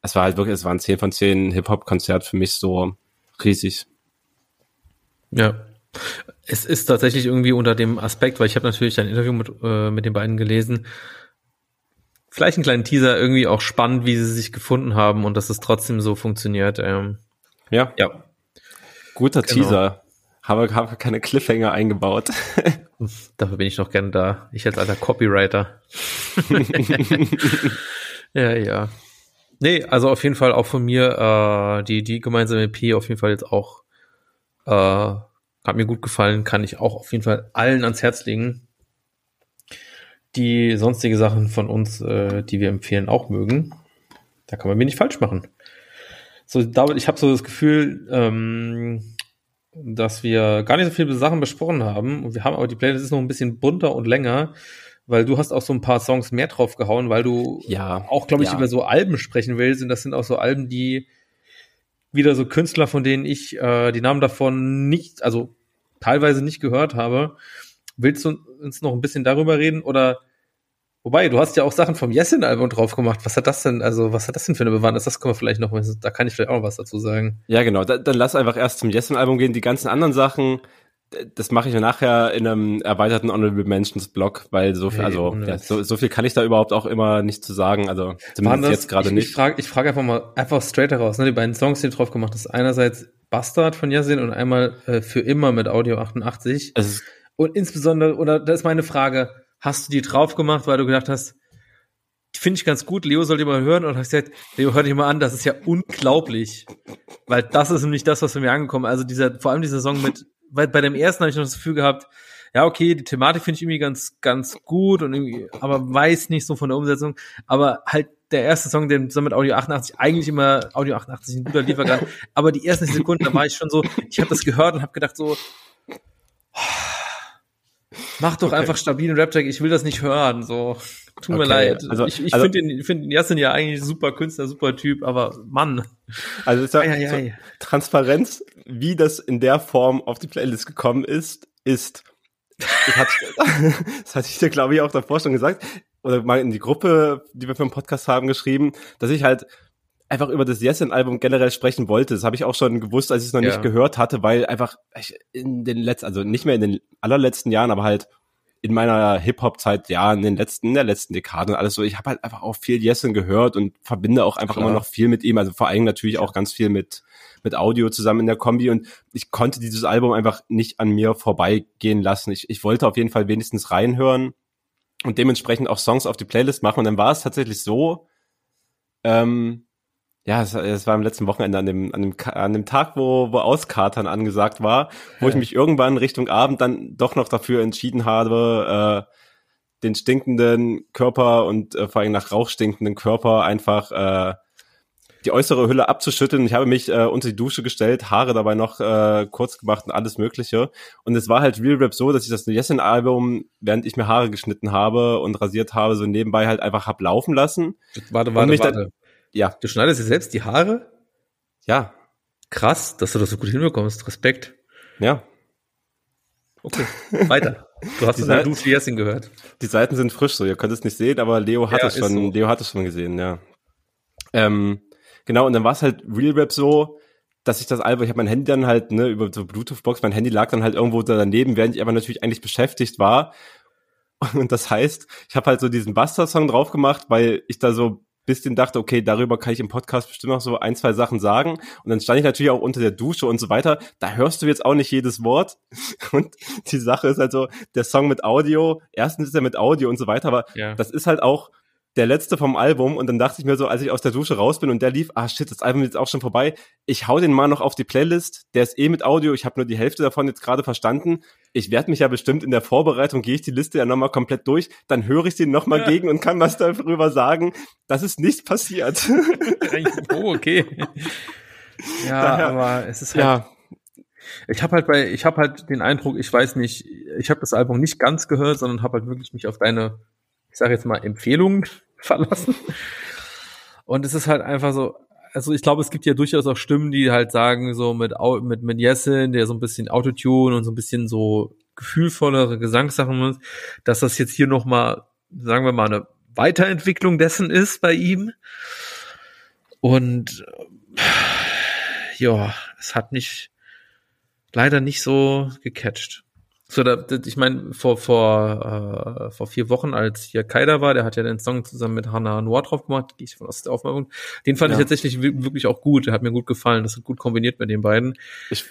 Es war halt wirklich, es war ein 10 von 10 Hip-Hop-Konzert für mich so riesig. Ja. Es ist tatsächlich irgendwie unter dem Aspekt, weil ich habe natürlich ein Interview mit, äh, mit den beiden gelesen. Vielleicht einen kleinen Teaser, irgendwie auch spannend, wie sie sich gefunden haben und dass es trotzdem so funktioniert. Ähm, Ja, ja, guter Genau. Teaser. Habe, habe keine Cliffhanger eingebaut. dafür bin ich noch gern da. Ich als alter Copywriter. ja, ja. Nee, also auf jeden Fall auch von mir, äh, die, die gemeinsame EP auf jeden Fall jetzt auch, äh, hat mir gut gefallen, kann ich auch auf jeden Fall allen ans Herz legen. Die sonstige Sachen von uns, äh, die wir empfehlen, auch mögen. Da kann man wenig falsch machen. So, David, ich habe so das Gefühl, ähm, dass wir gar nicht so viele Sachen besprochen haben. Und wir haben aber die Playlist ist noch ein bisschen bunter und länger, weil du hast auch so ein paar Songs mehr drauf gehauen, weil du Ja, auch, glaube ich, ja. über so Alben sprechen willst. Und das sind auch so Alben, die wieder so Künstler, von denen ich äh, die Namen davon nicht, also teilweise nicht gehört habe. Willst du uns noch ein bisschen darüber reden? Oder wobei, du hast ja auch Sachen vom Yesin-Album drauf gemacht. Was hat das denn, also was hat das denn für eine Bewandtnis? Das können wir vielleicht noch, da kann ich vielleicht auch noch was dazu sagen. Ja, genau. Da, dann lass einfach erst zum Yesin-Album gehen. Die ganzen anderen Sachen, das mache ich nachher in einem erweiterten Honorable Mentions Blog, weil so viel, Hey, also ja, so, so viel kann ich da überhaupt auch immer nicht zu sagen. Also zumindest das- jetzt gerade ich, nicht. Ich frage ich frag einfach mal, einfach straight heraus, ne? Die beiden Songs, die du drauf gemacht hast. Einerseits Bastard von Yasin und einmal äh, für immer mit Audio 88. es ist, Und insbesondere, oder das ist meine Frage, hast du die drauf gemacht, weil du gedacht hast, finde ich ganz gut, Leo soll die mal hören und hast gesagt, Leo, hör dich mal an, das ist ja unglaublich. Weil das ist nämlich das, was bei mir angekommen. Also dieser, vor allem dieser Song mit, weil bei dem ersten habe ich noch das Gefühl gehabt, ja, okay, die Thematik finde ich irgendwie ganz, ganz gut und irgendwie, aber weiß nicht so von der Umsetzung. Aber halt der erste Song, den so mit Audio 88, eigentlich immer Audio 88 ein guter Lieferant, aber die ersten Sekunden, da war ich schon so, ich habe das gehört und habe gedacht so, mach doch einfach stabilen Rap-Track, ich will das nicht hören, so. Tut mir Okay, leid. also- ich ich also- finde den, find den ja eigentlich super Künstler, super Typ, aber Mann. also ist ja Ei, ei, so, ei. Transparenz, wie das in der Form auf die Playlist gekommen ist, ist, ich hatte, das hatte ich dir glaube ich auch davor schon gesagt, oder mal in die Gruppe, die wir für den Podcast haben, geschrieben, dass ich halt einfach über das Yesin-Album generell sprechen wollte. Das habe ich auch schon gewusst, als ich es noch Ja. nicht gehört hatte, weil einfach ich in den letzten, also nicht mehr in den allerletzten Jahren, aber halt in meiner Hip-Hop-Zeit, ja, in den letzten, in der letzten Dekade und alles so, ich habe halt einfach auch viel Yesin gehört und verbinde auch einfach Klar. immer noch viel mit ihm, also vor allem natürlich auch ganz viel mit, mit Audio zusammen in der Kombi und ich konnte dieses Album einfach nicht an mir vorbeigehen lassen. Ich, ich wollte auf jeden Fall wenigstens reinhören und dementsprechend auch Songs auf die Playlist machen und dann war es tatsächlich so, ähm, ja, es, es war am letzten Wochenende an dem, an dem, an dem Tag, wo, wo Auskatern angesagt war, wo ich Ja. mich irgendwann Richtung Abend dann doch noch dafür entschieden habe, äh, den stinkenden Körper und äh, vor allem nach Rauch stinkenden Körper einfach äh, die äußere Hülle abzuschütteln. Ich habe mich äh, unter die Dusche gestellt, Haare dabei noch äh, kurz gemacht und alles Mögliche. Und es war halt Real Rap so, dass ich das Yesin-Album, während ich mir Haare geschnitten habe und rasiert habe, so nebenbei halt einfach hab laufen lassen. Warte, warte, warte. Ja, Du schneidest dir selbst die Haare? ja, Krass, dass du das so gut hinbekommst. Respekt. ja. Okay, weiter. Du hast Die in der Seite- Dusche Yasin gehört. Die Seiten sind frisch, so ihr könnt es nicht sehen, aber Leo hat Ja, es schon, so. Leo hat es schon gesehen, ja. Ähm, genau, und dann war es halt Real Rap so, dass ich das Album, ich habe mein Handy dann halt, ne, über so Bluetooth-Box, mein Handy lag dann halt irgendwo da daneben, während ich aber natürlich eigentlich beschäftigt war. Und das heißt, ich habe halt so diesen Buster-Song drauf gemacht, weil ich da so bisschen dachte, okay, darüber kann ich im Podcast bestimmt noch so ein, zwei Sachen sagen. Und dann stand ich natürlich auch unter der Dusche und so weiter. Da hörst du jetzt auch nicht jedes Wort. Und die Sache ist halt so, der Song mit Audio, erstens ist er mit Audio und so weiter, aber Ja. das ist halt auch der letzte vom Album und dann dachte ich mir so, als ich aus der Dusche raus bin und der lief, ah shit, das Album ist jetzt auch schon vorbei. Ich hau den mal noch auf die Playlist. Der ist eh mit Audio. Ich habe nur die Hälfte davon jetzt gerade verstanden. Ich werde mich ja bestimmt in der Vorbereitung, gehe ich die Liste ja nochmal komplett durch. Dann höre ich den nochmal Ja. gegen und kann was darüber sagen. Das ist nicht passiert. oh, okay. Ja, Daher- aber es ist halt, ja, ich habe halt bei, ich habe halt den Eindruck, ich weiß nicht, ich habe das Album nicht ganz gehört, sondern habe halt wirklich mich auf deine, ich sage jetzt mal Empfehlungen verlassen. Und es ist halt einfach so, also ich glaube, es gibt ja durchaus auch Stimmen, die halt sagen, so mit, mit, mit Jessen, der so ein bisschen Autotune und so ein bisschen so gefühlvollere Gesangssachen muss, dass das jetzt hier nochmal, sagen wir mal, eine Weiterentwicklung dessen ist bei ihm. Und ja, es hat mich leider nicht so gecatcht. So, da, ich meine, vor, vor, äh, vor vier Wochen, als hier Kaida war, der hat ja den Song zusammen mit Hannah Noir drauf gemacht, gehe ich von aus der Aufmachung. Den fand Ja. ich tatsächlich wi- wirklich auch gut. Der hat mir gut gefallen. Das hat gut kombiniert mit den beiden. Ich-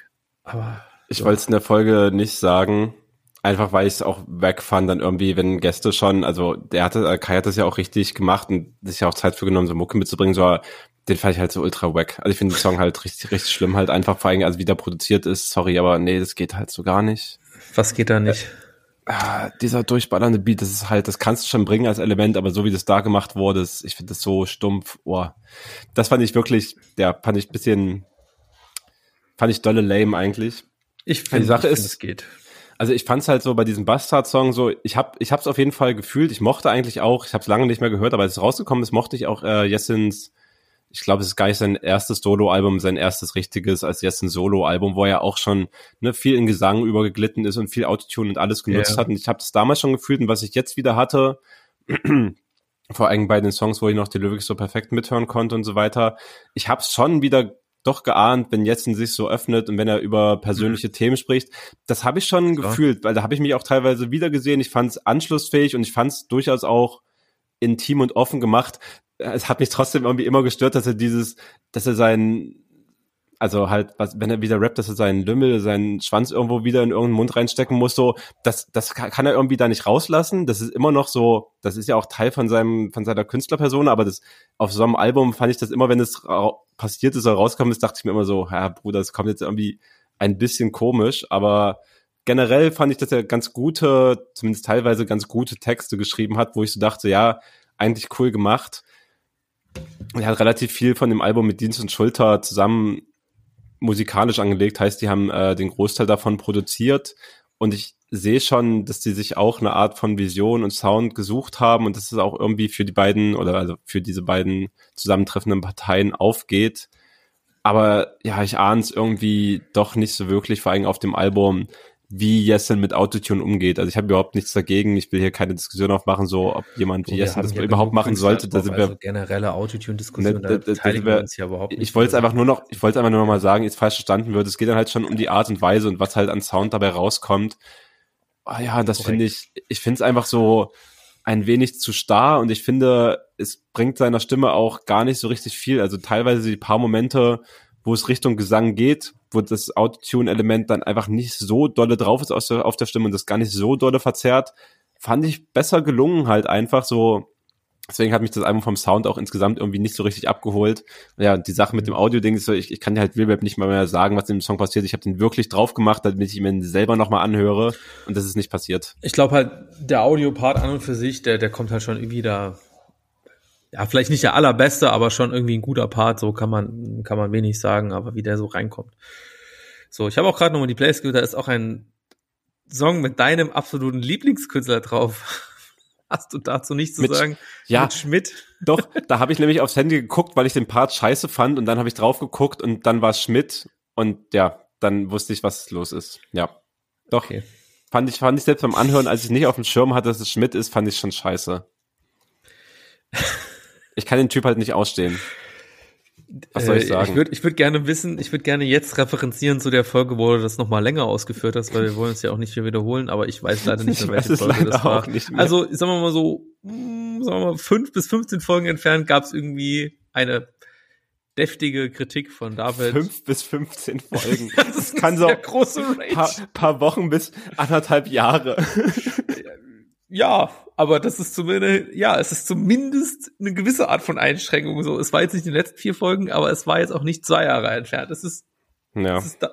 Aber ich wollte es in der Folge nicht sagen. Einfach weil ich es auch wegfand, dann irgendwie, wenn Gäste schon, also der hatte, äh, Kai hat das ja auch richtig gemacht und sich ja auch Zeit für genommen, so Mucke mitzubringen, so, den fand ich halt so ultra wack. Also ich finde den Song halt richtig, richtig schlimm, halt einfach vor allem, also wie der produziert ist, sorry, aber nee, das geht halt so gar nicht. Was geht da nicht? Ah, dieser durchballernde Beat, das ist halt, das kannst du schon bringen als Element, aber so wie das da gemacht wurde, ist, ich finde das so stumpf, oh. Das fand ich wirklich, ja, fand ich bisschen, fand ich dolle lame eigentlich. Ich Die finde, Sache ist- find, es geht. Also ich fand's halt so bei diesem Bastard-Song so, ich hab, ich hab's auf jeden Fall gefühlt, ich mochte eigentlich auch, ich hab's lange nicht mehr gehört, aber als es rausgekommen ist, mochte ich auch äh, Jessens, ich glaube, es ist gar nicht sein erstes Solo-Album, sein erstes richtiges als Jessen Solo-Album, wo er auch schon ne, viel in Gesang übergeglitten ist und viel Autotune und alles genutzt Ja. hat. Und ich habe das damals schon gefühlt und was ich jetzt wieder hatte, vor allem bei den Songs, wo ich noch die Lyrics so perfekt mithören konnte und so weiter, ich hab's schon wieder doch geahnt, wenn Jessen sich so öffnet und wenn er über persönliche mhm. Themen spricht. Das habe ich schon ja. gefühlt, weil da habe ich mich auch teilweise wiedergesehen. Ich fand es anschlussfähig und ich fand es durchaus auch intim und offen gemacht. Es hat mich trotzdem irgendwie immer gestört, dass er dieses, dass er seinen also halt, was, wenn er wieder rappt, dass er seinen Lümmel, seinen Schwanz irgendwo wieder in irgendeinen Mund reinstecken muss, so, das, das kann er irgendwie da nicht rauslassen. Das ist immer noch so, das ist ja auch Teil von seinem, von seiner Künstlerperson, aber das, auf so einem Album fand ich das immer, wenn es passiert ist oder rauskam ist, dachte ich mir immer so, ja, Bruder, das kommt jetzt irgendwie ein bisschen komisch, aber generell fand ich, dass er ganz gute, zumindest teilweise ganz gute Texte geschrieben hat, wo ich so dachte, ja, eigentlich cool gemacht. Er hat relativ viel von dem Album mit Dienst und Schulter zusammen musikalisch angelegt, heißt, die haben äh, den Großteil davon produziert. Und ich sehe schon, dass die sich auch eine Art von Vision und Sound gesucht haben und dass es auch irgendwie für die beiden oder also für diese beiden zusammentreffenden Parteien aufgeht. Aber ja, ich ahne es irgendwie doch nicht so wirklich, vor allem auf dem Album wie Jessen mit Autotune umgeht. Also ich habe überhaupt nichts dagegen. Ich will hier keine Diskussion aufmachen, so ob jemand wie Jessen das überhaupt machen sollte. Da sind wir also generelle Autotune-Diskussion. Ne, da, da, wir, uns ja überhaupt nicht. Ich wollte es einfach nur noch, ich wollte einfach nur noch mal sagen, jetzt falsch verstanden wird. Es geht dann halt schon um die Art und Weise und was halt an Sound dabei rauskommt. Ah ja, das finde ich. Ich finde es einfach so ein wenig zu starr und ich finde, es bringt seiner Stimme auch gar nicht so richtig viel. Also teilweise die paar Momente, wo es Richtung Gesang geht, wo das Autotune-Element dann einfach nicht so dolle drauf ist auf der Stimme und das gar nicht so dolle verzerrt, fand ich besser gelungen halt einfach so. Deswegen hat mich das Album vom Sound auch insgesamt irgendwie nicht so richtig abgeholt. Ja, die Sache mit dem Audio-Ding ist so, ich, ich kann dir halt Wilbert nicht mal mehr sagen, was in dem Song passiert. Ich habe den wirklich drauf gemacht, damit ich mir selber nochmal anhöre und das ist nicht passiert. Ich glaube halt, der Audio-Part an und für sich, der, der kommt halt schon irgendwie da ja, vielleicht nicht der allerbeste, aber schon irgendwie ein guter Part, so kann man, kann man wenig sagen, aber wie der so reinkommt. So, ich habe auch gerade nochmal die Playlist gehört, da ist auch ein Song mit deinem absoluten Lieblingskünstler drauf. Hast du dazu nichts zu mit, sagen? Ja, mit Schmidt. Doch, da habe ich nämlich aufs Handy geguckt, weil ich den Part scheiße fand und dann habe ich drauf geguckt und dann war es Schmidt und ja, dann wusste ich, was los ist. Ja. Doch. Okay. Fand ich, fand ich selbst beim Anhören, als ich nicht auf dem Schirm hatte, dass es Schmidt ist, fand ich schon scheiße. Ich kann den Typ halt nicht ausstehen. Was soll ich äh, sagen? Ich würde ich würd gerne wissen, ich würde gerne jetzt referenzieren zu der Folge, wo du das nochmal länger ausgeführt hast, weil wir wollen es ja auch nicht hier wiederholen, aber ich weiß leider nicht mehr, welche Folge das war. Also, sagen wir mal so, hm, sagen wir mal, fünf bis 15 Folgen entfernt gab es irgendwie eine deftige Kritik von David. Fünf bis 15 Folgen. das, das kann so große Rage. Paar, paar Wochen bis anderthalb Jahre. Ja, aber das ist zumindest, ja, es ist zumindest eine gewisse Art von Einschränkung. So, es war jetzt nicht in den letzten vier Folgen, aber es war jetzt auch nicht zwei Jahre entfernt. Es ist, ja. Es ist da,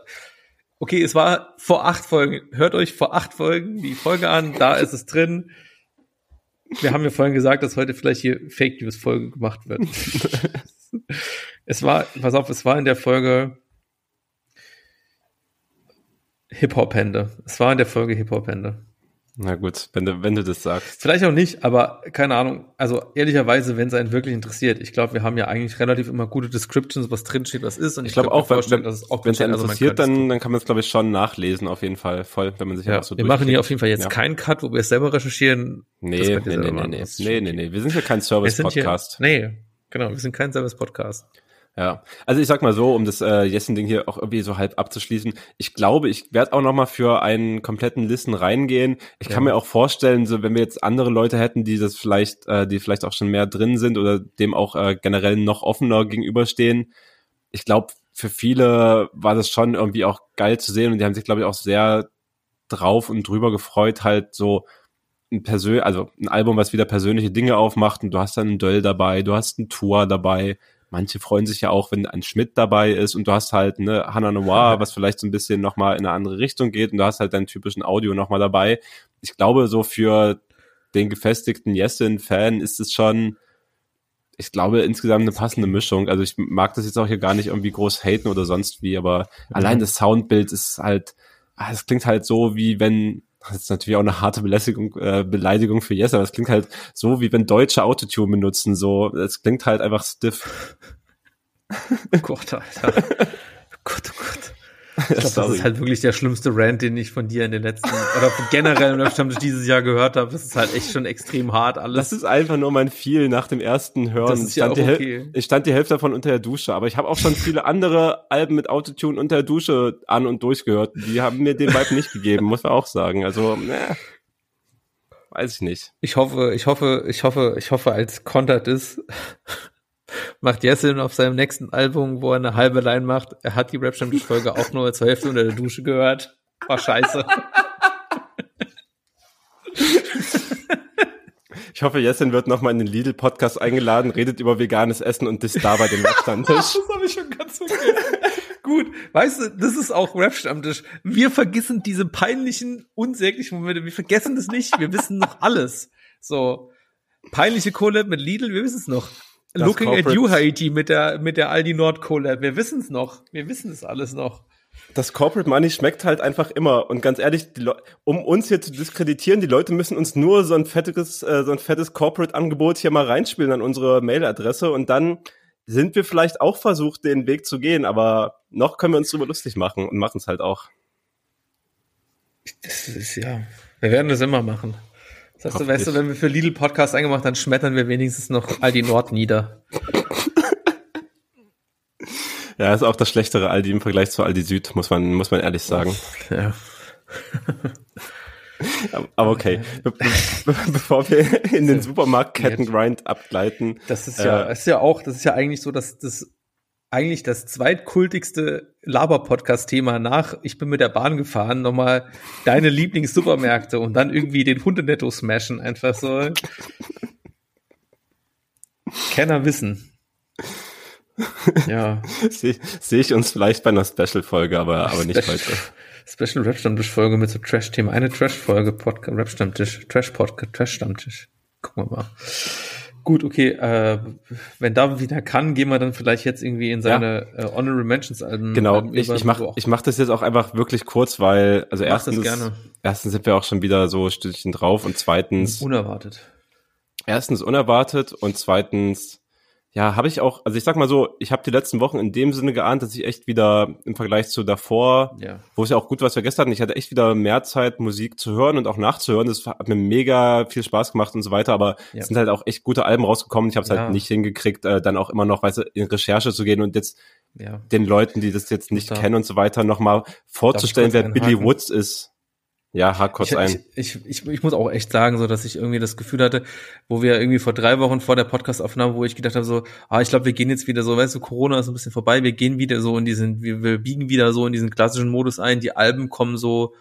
okay, es war vor acht Folgen. Hört euch vor acht Folgen die Folge an, da ist es drin. Wir haben ja vorhin gesagt, dass heute vielleicht hier Fake News Folge gemacht wird. es war, pass auf, es war in der Folge Hip Hop Hände. Es war in der Folge Hip Hop Hände. Na gut, wenn du, wenn du das sagst. Vielleicht auch nicht, aber keine Ahnung. Also ehrlicherweise, wenn es einen wirklich interessiert. Ich glaube, wir haben ja eigentlich relativ immer gute Descriptions, was drinsteht, was ist. Und ich, ich glaube auch, wenn, dass es auch wenn es einen also interessiert, dann, dann kann man es, glaube ich, schon nachlesen, auf jeden Fall. Voll, wenn man sich ja, so Wir machen hier auf jeden Fall jetzt ja. keinen Cut, wo wir es selber recherchieren. Nee, nee, nee, nee, nee, nee, nee, nee. Wir sind ja kein Service-Podcast. Nee, genau, wir sind kein Service-Podcast. Ja, also ich sag mal so, um das äh, Jessen-Ding hier auch irgendwie so halb abzuschließen. Ich glaube, ich werde auch noch mal für einen kompletten Listen reingehen. Ich ja. kann mir auch vorstellen, so wenn wir jetzt andere Leute hätten, die das vielleicht, äh, die vielleicht auch schon mehr drin sind oder dem auch äh, generell noch offener gegenüberstehen. Ich glaube, für viele war das schon irgendwie auch geil zu sehen und die haben sich, glaube ich, auch sehr drauf und drüber gefreut, halt so ein Persön also ein Album, was wieder persönliche Dinge aufmacht und du hast dann ein Duell dabei, du hast ein Tour dabei, Manche freuen sich ja auch, wenn ein Schmidt dabei ist und du hast halt ne Hannah Noir, was vielleicht so ein bisschen nochmal in eine andere Richtung geht und du hast halt deinen typischen Audio nochmal dabei. Ich glaube, so für den gefestigten Yesin-Fan ist es schon, ich glaube, insgesamt eine passende Mischung. Also ich mag das jetzt auch hier gar nicht irgendwie groß haten oder sonst wie, aber mhm. allein das Soundbild ist halt, ah, es klingt halt so, wie wenn das ist natürlich auch eine harte Belästigung, äh, Beleidigung für Yes, aber es klingt halt so, wie wenn Deutsche Autotune benutzen, so. Es klingt halt einfach stiff. Gott, Alter. Gott, oh Gott. Ich glaube, das ist halt wirklich der schlimmste Rant, den ich von dir in den letzten oder generell im Stammtisch dieses Jahr gehört habe. Das ist halt echt schon extrem hart alles. Das ist einfach nur mein viel nach dem ersten Hören. Das ist ja auch okay. Ich stand die Hälfte davon unter der Dusche, aber ich habe auch schon viele andere Alben mit Autotune unter der Dusche an und durchgehört. Die haben mir den Vibe nicht gegeben, muss man auch sagen. Also, ne, weiß ich nicht. Ich hoffe, ich hoffe, ich hoffe, ich hoffe, als Content ist, macht Jessin auf seinem nächsten Album, wo er eine halbe Line macht, er hat die rap folge auch nur zur Hälfte unter der Dusche gehört. War scheiße. Ich hoffe, Jessin wird nochmal in den Lidl-Podcast eingeladen, redet über veganes Essen und das da bei dem Rap-Stammtisch. das habe ich schon ganz vergessen. Gut, weißt du, das ist auch Rap-Stammtisch. Wir vergessen diese peinlichen, unsäglichen Momente. Wir vergessen das nicht. Wir wissen noch alles. So, peinliche Collab mit Lidl, wir wissen es noch. Das Looking Corporate. at You Haiti mit der, mit der Aldi Nord Collab. Wir wissen es noch. Wir wissen es alles noch. Das Corporate Money schmeckt halt einfach immer. Und ganz ehrlich, um uns hier zu diskreditieren, die Leute müssen uns nur so ein fettes, äh, so ein fettes Corporate-Angebot hier mal reinspielen an unsere Mailadresse und dann sind wir vielleicht auch versucht, den Weg zu gehen, aber noch können wir uns drüber lustig machen und machen es halt auch. Das ist ja, wir werden das immer machen. Das heißt, du, weißt du, wenn wir für Lidl Podcast eingemacht, dann schmettern wir wenigstens noch Aldi Nord nieder. Ja, ist auch das schlechtere Aldi im Vergleich zu Aldi Süd, muss man, muss man ehrlich sagen. Ja. Aber okay, Be be bevor wir in den Supermarktkettengrind abgleiten. Das ist ja, äh, ist ja auch, das ist ja eigentlich so, dass das eigentlich das zweitkultigste Laber-Podcast-Thema nach Ich bin mit der Bahn gefahren, nochmal deine Lieblings-Supermärkte und dann irgendwie den Hundenetto smashen, einfach so. Kenner wissen. Ja. Sehe seh ich uns vielleicht bei einer Special-Folge, aber, aber nicht heute. Special Rap Stammtisch Folge mit so Trash-Themen. Eine Trash-Folge, Podcast, Rap Stammtisch, Trash-Podcast, Trash-Stammtisch. Gucken wir mal. Gut, okay, äh, wenn David wieder kann, gehen wir dann vielleicht jetzt irgendwie in seine ja. äh, Honorable Mentions Alben. Genau, Alben ich, ich mach, ich mach das jetzt auch einfach wirklich kurz, weil, also erstens, erstens sind wir auch schon wieder so Stückchen drauf und zweitens. Unerwartet. Erstens unerwartet und zweitens ja, habe ich auch, also ich sag mal so, ich habe die letzten Wochen in dem Sinne geahnt, dass ich echt wieder im Vergleich zu davor, ja. wo es ja auch gut was wir gestern hatten, ich hatte echt wieder mehr Zeit, Musik zu hören und auch nachzuhören. Das hat mir mega viel Spaß gemacht und so weiter, aber ja. es sind halt auch echt gute Alben rausgekommen. Ich habe es halt ja. halt nicht hingekriegt, äh, dann auch immer noch, weißt du, in Recherche zu gehen und jetzt den Leuten, die das jetzt nicht kennen und so weiter, nochmal vorzustellen, wer Billy Woods ist. Ja, hak kurz ich, ein. Ich, ich, ich, ich muss auch echt sagen, so dass ich irgendwie das Gefühl hatte, wo wir irgendwie vor drei Wochen vor der Podcast-Aufnahme, wo ich gedacht habe, so, ah, ich glaube, wir gehen jetzt wieder so, weißt du, Corona ist ein bisschen vorbei, wir gehen wieder so in diesen, wir, wir biegen wieder so in diesen klassischen Modus ein, die Alben kommen so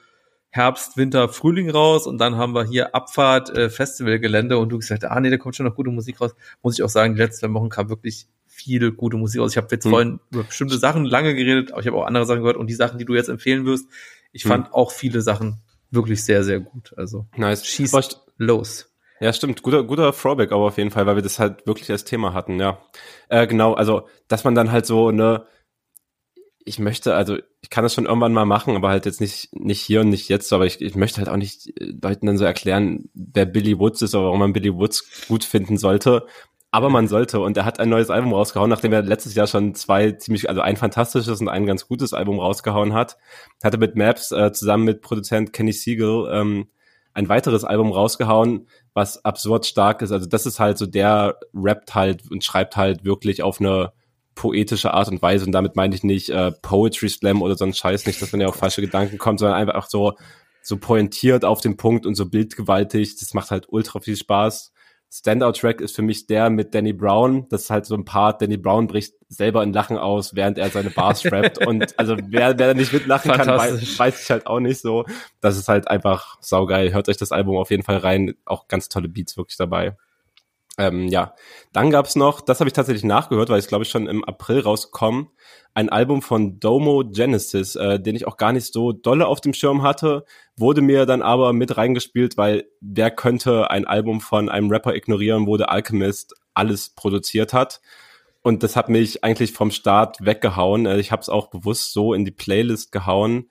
Herbst, Winter, Frühling raus und dann haben wir hier Abfahrt, äh, Festivalgelände und du gesagt, ah nee, da kommt schon noch gute Musik raus. Muss ich auch sagen, die letzten Wochen kam wirklich viel gute Musik raus. Ich habe jetzt hm. vorhin über bestimmte Sachen lange geredet, aber ich habe auch andere Sachen gehört und die Sachen, die du jetzt empfehlen wirst, ich hm. fand auch viele Sachen wirklich sehr, sehr gut. Also nice. schießt aber los. Ja, stimmt. Guter, guter Throwback aber auf jeden Fall, weil wir das halt wirklich als Thema hatten, ja. Äh, genau, also, dass man dann halt so eine, ich möchte, also ich kann das schon irgendwann mal machen, aber halt jetzt nicht, nicht hier und nicht jetzt, aber ich, ich möchte halt auch nicht äh, Leuten dann so erklären, wer Billy Woods ist oder warum man Billy Woods gut finden sollte. Aber man sollte. Und er hat ein neues Album rausgehauen, nachdem er letztes Jahr schon zwei ziemlich, also ein fantastisches und ein ganz gutes Album rausgehauen hat. Hatte mit Maps äh, zusammen mit Produzent Kenny Siegel ähm, ein weiteres Album rausgehauen, was absurd stark ist. Also das ist halt so, der rappt halt und schreibt halt wirklich auf eine poetische Art und Weise. Und damit meine ich nicht äh, Poetry Slam oder so ein Scheiß, nicht, dass man ja auf falsche Gedanken kommt, sondern einfach auch so, so pointiert auf den Punkt und so bildgewaltig. Das macht halt ultra viel Spaß. Standout-Track ist für mich der mit Danny Brown. Das ist halt so ein Part, Danny Brown bricht selber in Lachen aus, während er seine Bars rappt. Und also wer, wer da nicht mitlachen kann, weiß, weiß ich halt auch nicht so. Das ist halt einfach saugeil. Hört euch das Album auf jeden Fall rein. Auch ganz tolle Beats wirklich dabei. Ähm, ja, dann gab's noch, das habe ich tatsächlich nachgehört, weil es glaube ich schon im April rausgekommen, ein Album von Domo Genesis, äh, den ich auch gar nicht so dolle auf dem Schirm hatte, wurde mir dann aber mit reingespielt, weil wer könnte ein Album von einem Rapper ignorieren, wo der Alchemist alles produziert hat. Und das hat mich eigentlich vom Start weggehauen. Äh, ich habe es auch bewusst so in die Playlist gehauen,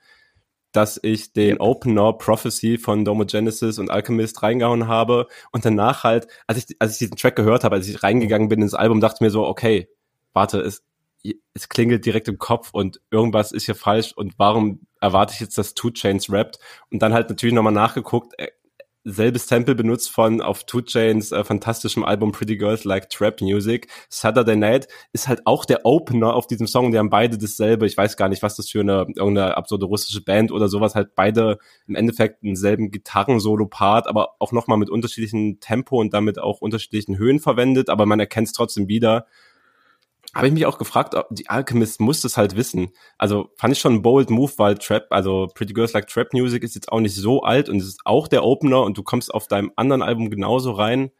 dass ich den Opener Prophecy von Domo Genesis und Alchemist reingehauen habe und danach halt, als ich, als ich diesen Track gehört habe, als ich reingegangen bin ins Album, dachte mir so, okay, warte, es, es klingelt direkt im Kopf und irgendwas ist hier falsch und warum erwarte ich jetzt, dass Two Chains rappt? Und dann halt natürlich nochmal nachgeguckt, äh, selbes Sample benutzt von auf Two Chains äh, fantastischem Album Pretty Girls Like Trap Music. Saturday Night ist halt auch der Opener auf diesem Song. Die haben beide dasselbe. Ich weiß gar nicht, was das für eine irgendeine absurde russische Band oder sowas halt beide im Endeffekt denselben Gitarren-Solo-Part, aber auch nochmal mit unterschiedlichen Tempo und damit auch unterschiedlichen Höhen verwendet. Aber man erkennt es trotzdem wieder habe ich mich auch gefragt, ob die Alchemist muss das halt wissen. Also fand ich schon ein bold Move, weil Trap, also Pretty Girls Like Trap Music ist jetzt auch nicht so alt und es ist auch der Opener und du kommst auf deinem anderen Album genauso rein.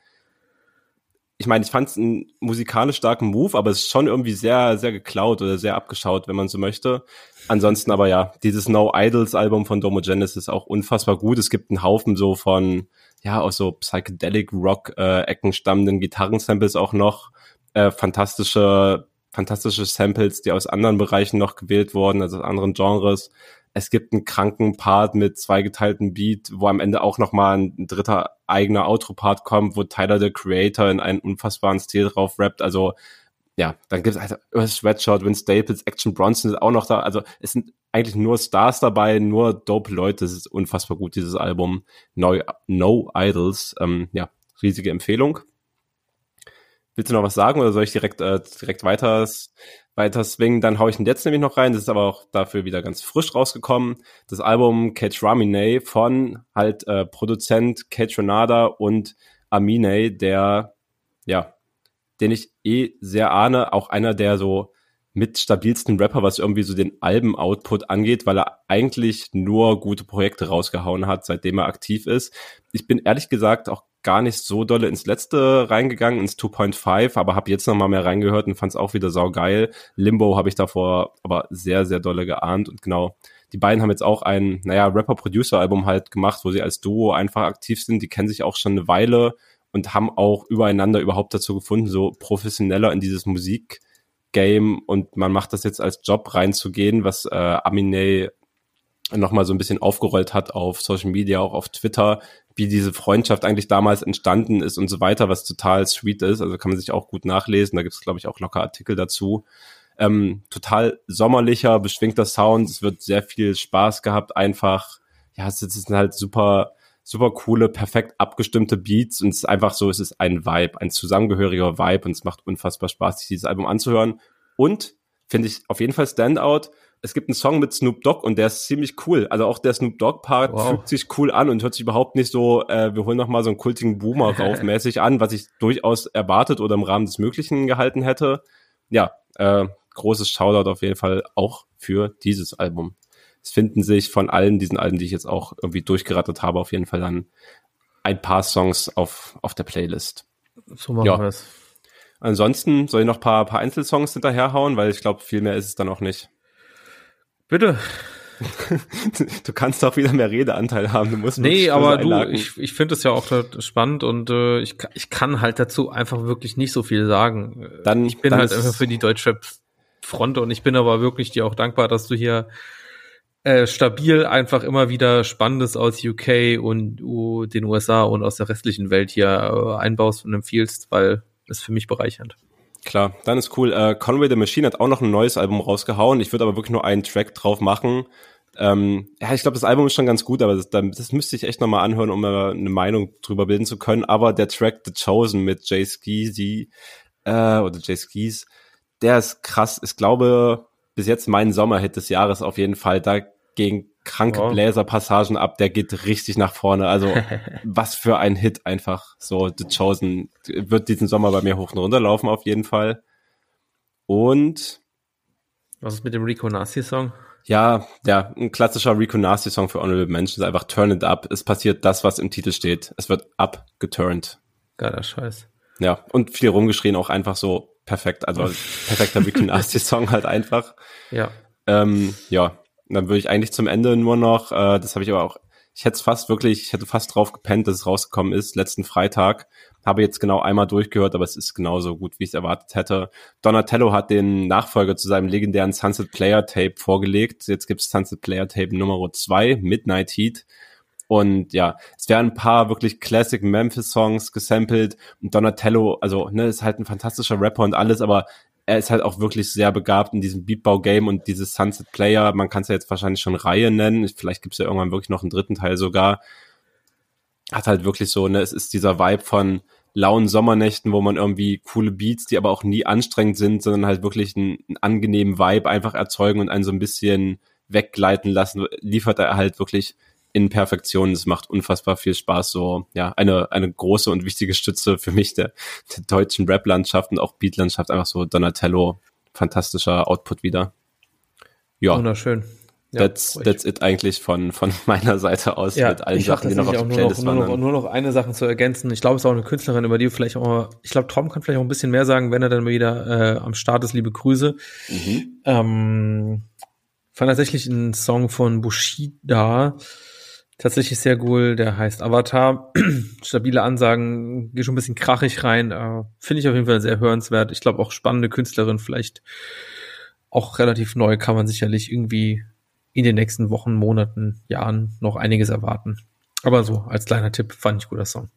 Ich meine, ich fand es einen musikalisch starken Move, aber es ist schon irgendwie sehr, sehr geklaut oder sehr abgeschaut, wenn man so möchte. Ansonsten aber ja, dieses No Idols Album von Domo Genesis ist auch unfassbar gut. Es gibt einen Haufen so von, ja, aus so Psychedelic Rock äh, Ecken stammenden Gitarrensamples auch noch äh, fantastische, fantastische Samples, die aus anderen Bereichen noch gewählt wurden, also aus anderen Genres. Es gibt einen kranken Part mit zweigeteilten Beat, wo am Ende auch nochmal ein dritter eigener Outro-Part kommt, wo Tyler, der Creator, in einen unfassbaren Stil drauf rappt. Also ja, dann gibt es also Sweatshirt, Vince Staples, Action Bronson ist auch noch da. Also es sind eigentlich nur Stars dabei, nur dope Leute. Es ist unfassbar gut, dieses Album. No, no Idols. Ähm, ja, riesige Empfehlung. Willst du noch was sagen oder soll ich direkt, äh, direkt weiter, weiter swingen? Dann hau ich den jetzt nämlich noch rein. Das ist aber auch dafür wieder ganz frisch rausgekommen. Das Album Catch Ramine von halt äh, Produzent Catch Renada und Amine, der, ja, den ich eh sehr ahne, auch einer der so mit stabilsten Rapper, was irgendwie so den Alben-Output angeht, weil er eigentlich nur gute Projekte rausgehauen hat, seitdem er aktiv ist. Ich bin ehrlich gesagt auch gar nicht so dolle ins letzte reingegangen, ins 2.5, aber habe jetzt noch mal mehr reingehört und fand es auch wieder saugeil. Limbo habe ich davor aber sehr, sehr dolle geahnt und genau, die beiden haben jetzt auch ein, naja, Rapper-Producer-Album halt gemacht, wo sie als Duo einfach aktiv sind. Die kennen sich auch schon eine Weile und haben auch übereinander überhaupt dazu gefunden, so professioneller in dieses Musik-Game und man macht das jetzt als Job reinzugehen, was äh, Aminé nochmal so ein bisschen aufgerollt hat auf Social Media, auch auf Twitter, wie diese Freundschaft eigentlich damals entstanden ist und so weiter, was total sweet ist. Also kann man sich auch gut nachlesen. Da gibt es, glaube ich, auch locker Artikel dazu. Ähm, total sommerlicher, beschwingter Sound. Es wird sehr viel Spaß gehabt, einfach. Ja, es sind halt super, super coole, perfekt abgestimmte Beats und es ist einfach so, es ist ein Vibe, ein zusammengehöriger Vibe und es macht unfassbar Spaß, sich dieses Album anzuhören. Und finde ich auf jeden Fall Standout es gibt einen Song mit Snoop Dogg und der ist ziemlich cool. Also auch der Snoop Dogg Part wow. fühlt sich cool an und hört sich überhaupt nicht so, äh, wir holen noch mal so einen kultigen Boomer rauf mäßig an, was ich durchaus erwartet oder im Rahmen des Möglichen gehalten hätte. Ja, äh, großes Shoutout auf jeden Fall auch für dieses Album. Es finden sich von allen diesen Alben, die ich jetzt auch irgendwie durchgerattert habe, auf jeden Fall dann ein paar Songs auf, auf der Playlist. So machen ja. wir es. Ansonsten soll ich noch paar, paar Einzelsongs hinterherhauen, weil ich glaube, viel mehr ist es dann auch nicht. Bitte. du kannst auch wieder mehr Redeanteil haben. Du musst nee, aber du, ich, ich finde es ja auch spannend und äh, ich, ich kann halt dazu einfach wirklich nicht so viel sagen. Dann, ich bin dann halt einfach für die Deutschrap-Front und ich bin aber wirklich dir auch dankbar, dass du hier äh, stabil einfach immer wieder Spannendes aus UK und uh, den USA und aus der restlichen Welt hier äh, einbaust und empfiehlst, weil ist für mich bereichernd. Klar, dann ist cool. Äh, Conway the Machine hat auch noch ein neues Album rausgehauen. Ich würde aber wirklich nur einen Track drauf machen. Ähm, ja, ich glaube, das Album ist schon ganz gut, aber das, das müsste ich echt nochmal anhören, um eine Meinung drüber bilden zu können. Aber der Track The Chosen mit Jay Skeezy äh, oder Jay Skeez, der ist krass. Ich glaube, bis jetzt mein Sommerhit des Jahres auf jeden Fall. Da gegen kranke wow. Bläserpassagen ab, der geht richtig nach vorne. Also was für ein Hit einfach. So, The Chosen wird diesen Sommer bei mir hoch und runter laufen auf jeden Fall. Und was ist mit dem Rico Nasty Song? Ja, ja, ein klassischer Rico Nasty Song für Honorable Mentions, einfach Turn It Up. Es passiert das, was im Titel steht. Es wird abgeturnt. Geiler Scheiß. Ja, und viel rumgeschrien, auch einfach so perfekt, also perfekter Rico Nasty Song halt einfach. Ja. Ähm, ja, dann würde ich eigentlich zum Ende nur noch, äh, das habe ich aber auch, ich hätte fast wirklich, ich hätte fast drauf gepennt, dass es rausgekommen ist, letzten Freitag. Habe jetzt genau einmal durchgehört, aber es ist genauso gut, wie ich es erwartet hätte. Donatello hat den Nachfolger zu seinem legendären Sunset Player Tape vorgelegt. Jetzt gibt es Sunset Player Tape Nummer 2, Midnight Heat. Und ja, es werden ein paar wirklich Classic Memphis Songs gesampelt. Und Donatello, also, ne, ist halt ein fantastischer Rapper und alles, aber er ist halt auch wirklich sehr begabt in diesem Beatbau-Game und dieses Sunset Player, man kann es ja jetzt wahrscheinlich schon Reihe nennen, vielleicht gibt es ja irgendwann wirklich noch einen dritten Teil sogar, hat halt wirklich so, ne, es ist dieser Vibe von lauen Sommernächten, wo man irgendwie coole Beats, die aber auch nie anstrengend sind, sondern halt wirklich einen, einen angenehmen Vibe einfach erzeugen und einen so ein bisschen weggleiten lassen, liefert er halt wirklich in Perfektion. Es macht unfassbar viel Spaß. So, ja, eine, eine große und wichtige Stütze für mich der, der deutschen Rap-Landschaft und auch Beat-Landschaft. Einfach so Donatello, fantastischer Output wieder. Ja. Wunderschön. Ja, that's, that's it eigentlich von, von meiner Seite aus ja, mit allen Sachen, die noch auf der Playlist waren. Nur noch, nur noch eine Sache zu ergänzen. Ich glaube, es ist auch eine Künstlerin, über die du vielleicht auch, ich glaube, Tom kann vielleicht auch ein bisschen mehr sagen, wenn er dann wieder äh, am Start ist. Liebe Grüße. Mhm. Ähm, fand tatsächlich einen Song von Bushida tatsächlich sehr cool. Der heißt Avatar. Stabile Ansagen, geht schon ein bisschen krachig rein. Äh, Finde ich auf jeden Fall sehr hörenswert. Ich glaube auch spannende Künstlerin, vielleicht auch relativ neu, kann man sicherlich irgendwie in den nächsten Wochen, Monaten, Jahren noch einiges erwarten. Aber so, als kleiner Tipp, fand ich guter Song.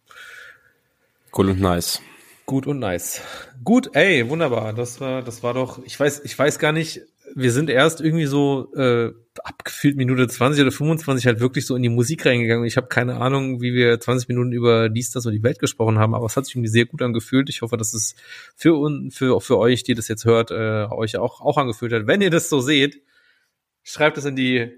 Cool und nice. Gut und nice. Gut, ey, wunderbar. Das war, das war doch, ich weiß, ich weiß gar nicht, wir sind erst irgendwie so äh, abgefühlt Minute 20 oder 25 halt wirklich so in die Musik reingegangen. Ich habe keine Ahnung, wie wir 20 Minuten über dies, das und die Welt gesprochen haben, aber es hat sich irgendwie sehr gut angefühlt. Ich hoffe, dass es für uns, für, für euch, die das jetzt hört, äh, euch auch, auch angefühlt hat. Wenn ihr das so seht, schreibt es in die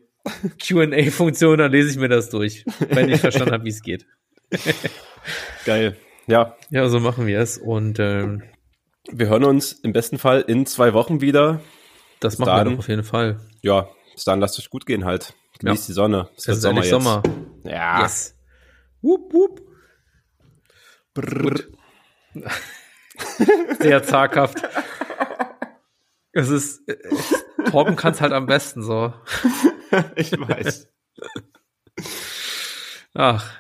Q&A-Funktion, dann lese ich mir das durch, wenn ich verstanden habe, wie es geht. Geil. Ja. Ja, so machen wir es. Und ähm, wir hören uns im besten Fall in zwei Wochen wieder. Das wir doch auf jeden Fall. Ja, bis dann lasst euch gut gehen halt. Genießt ja. die Sonne. Es, es ist Sommer, Sommer. Ja. Yes. Wupp, wupp. Brrr. Sehr zaghaft. Es ist, äh, Torben kann es halt am besten so. ich weiß. Ach,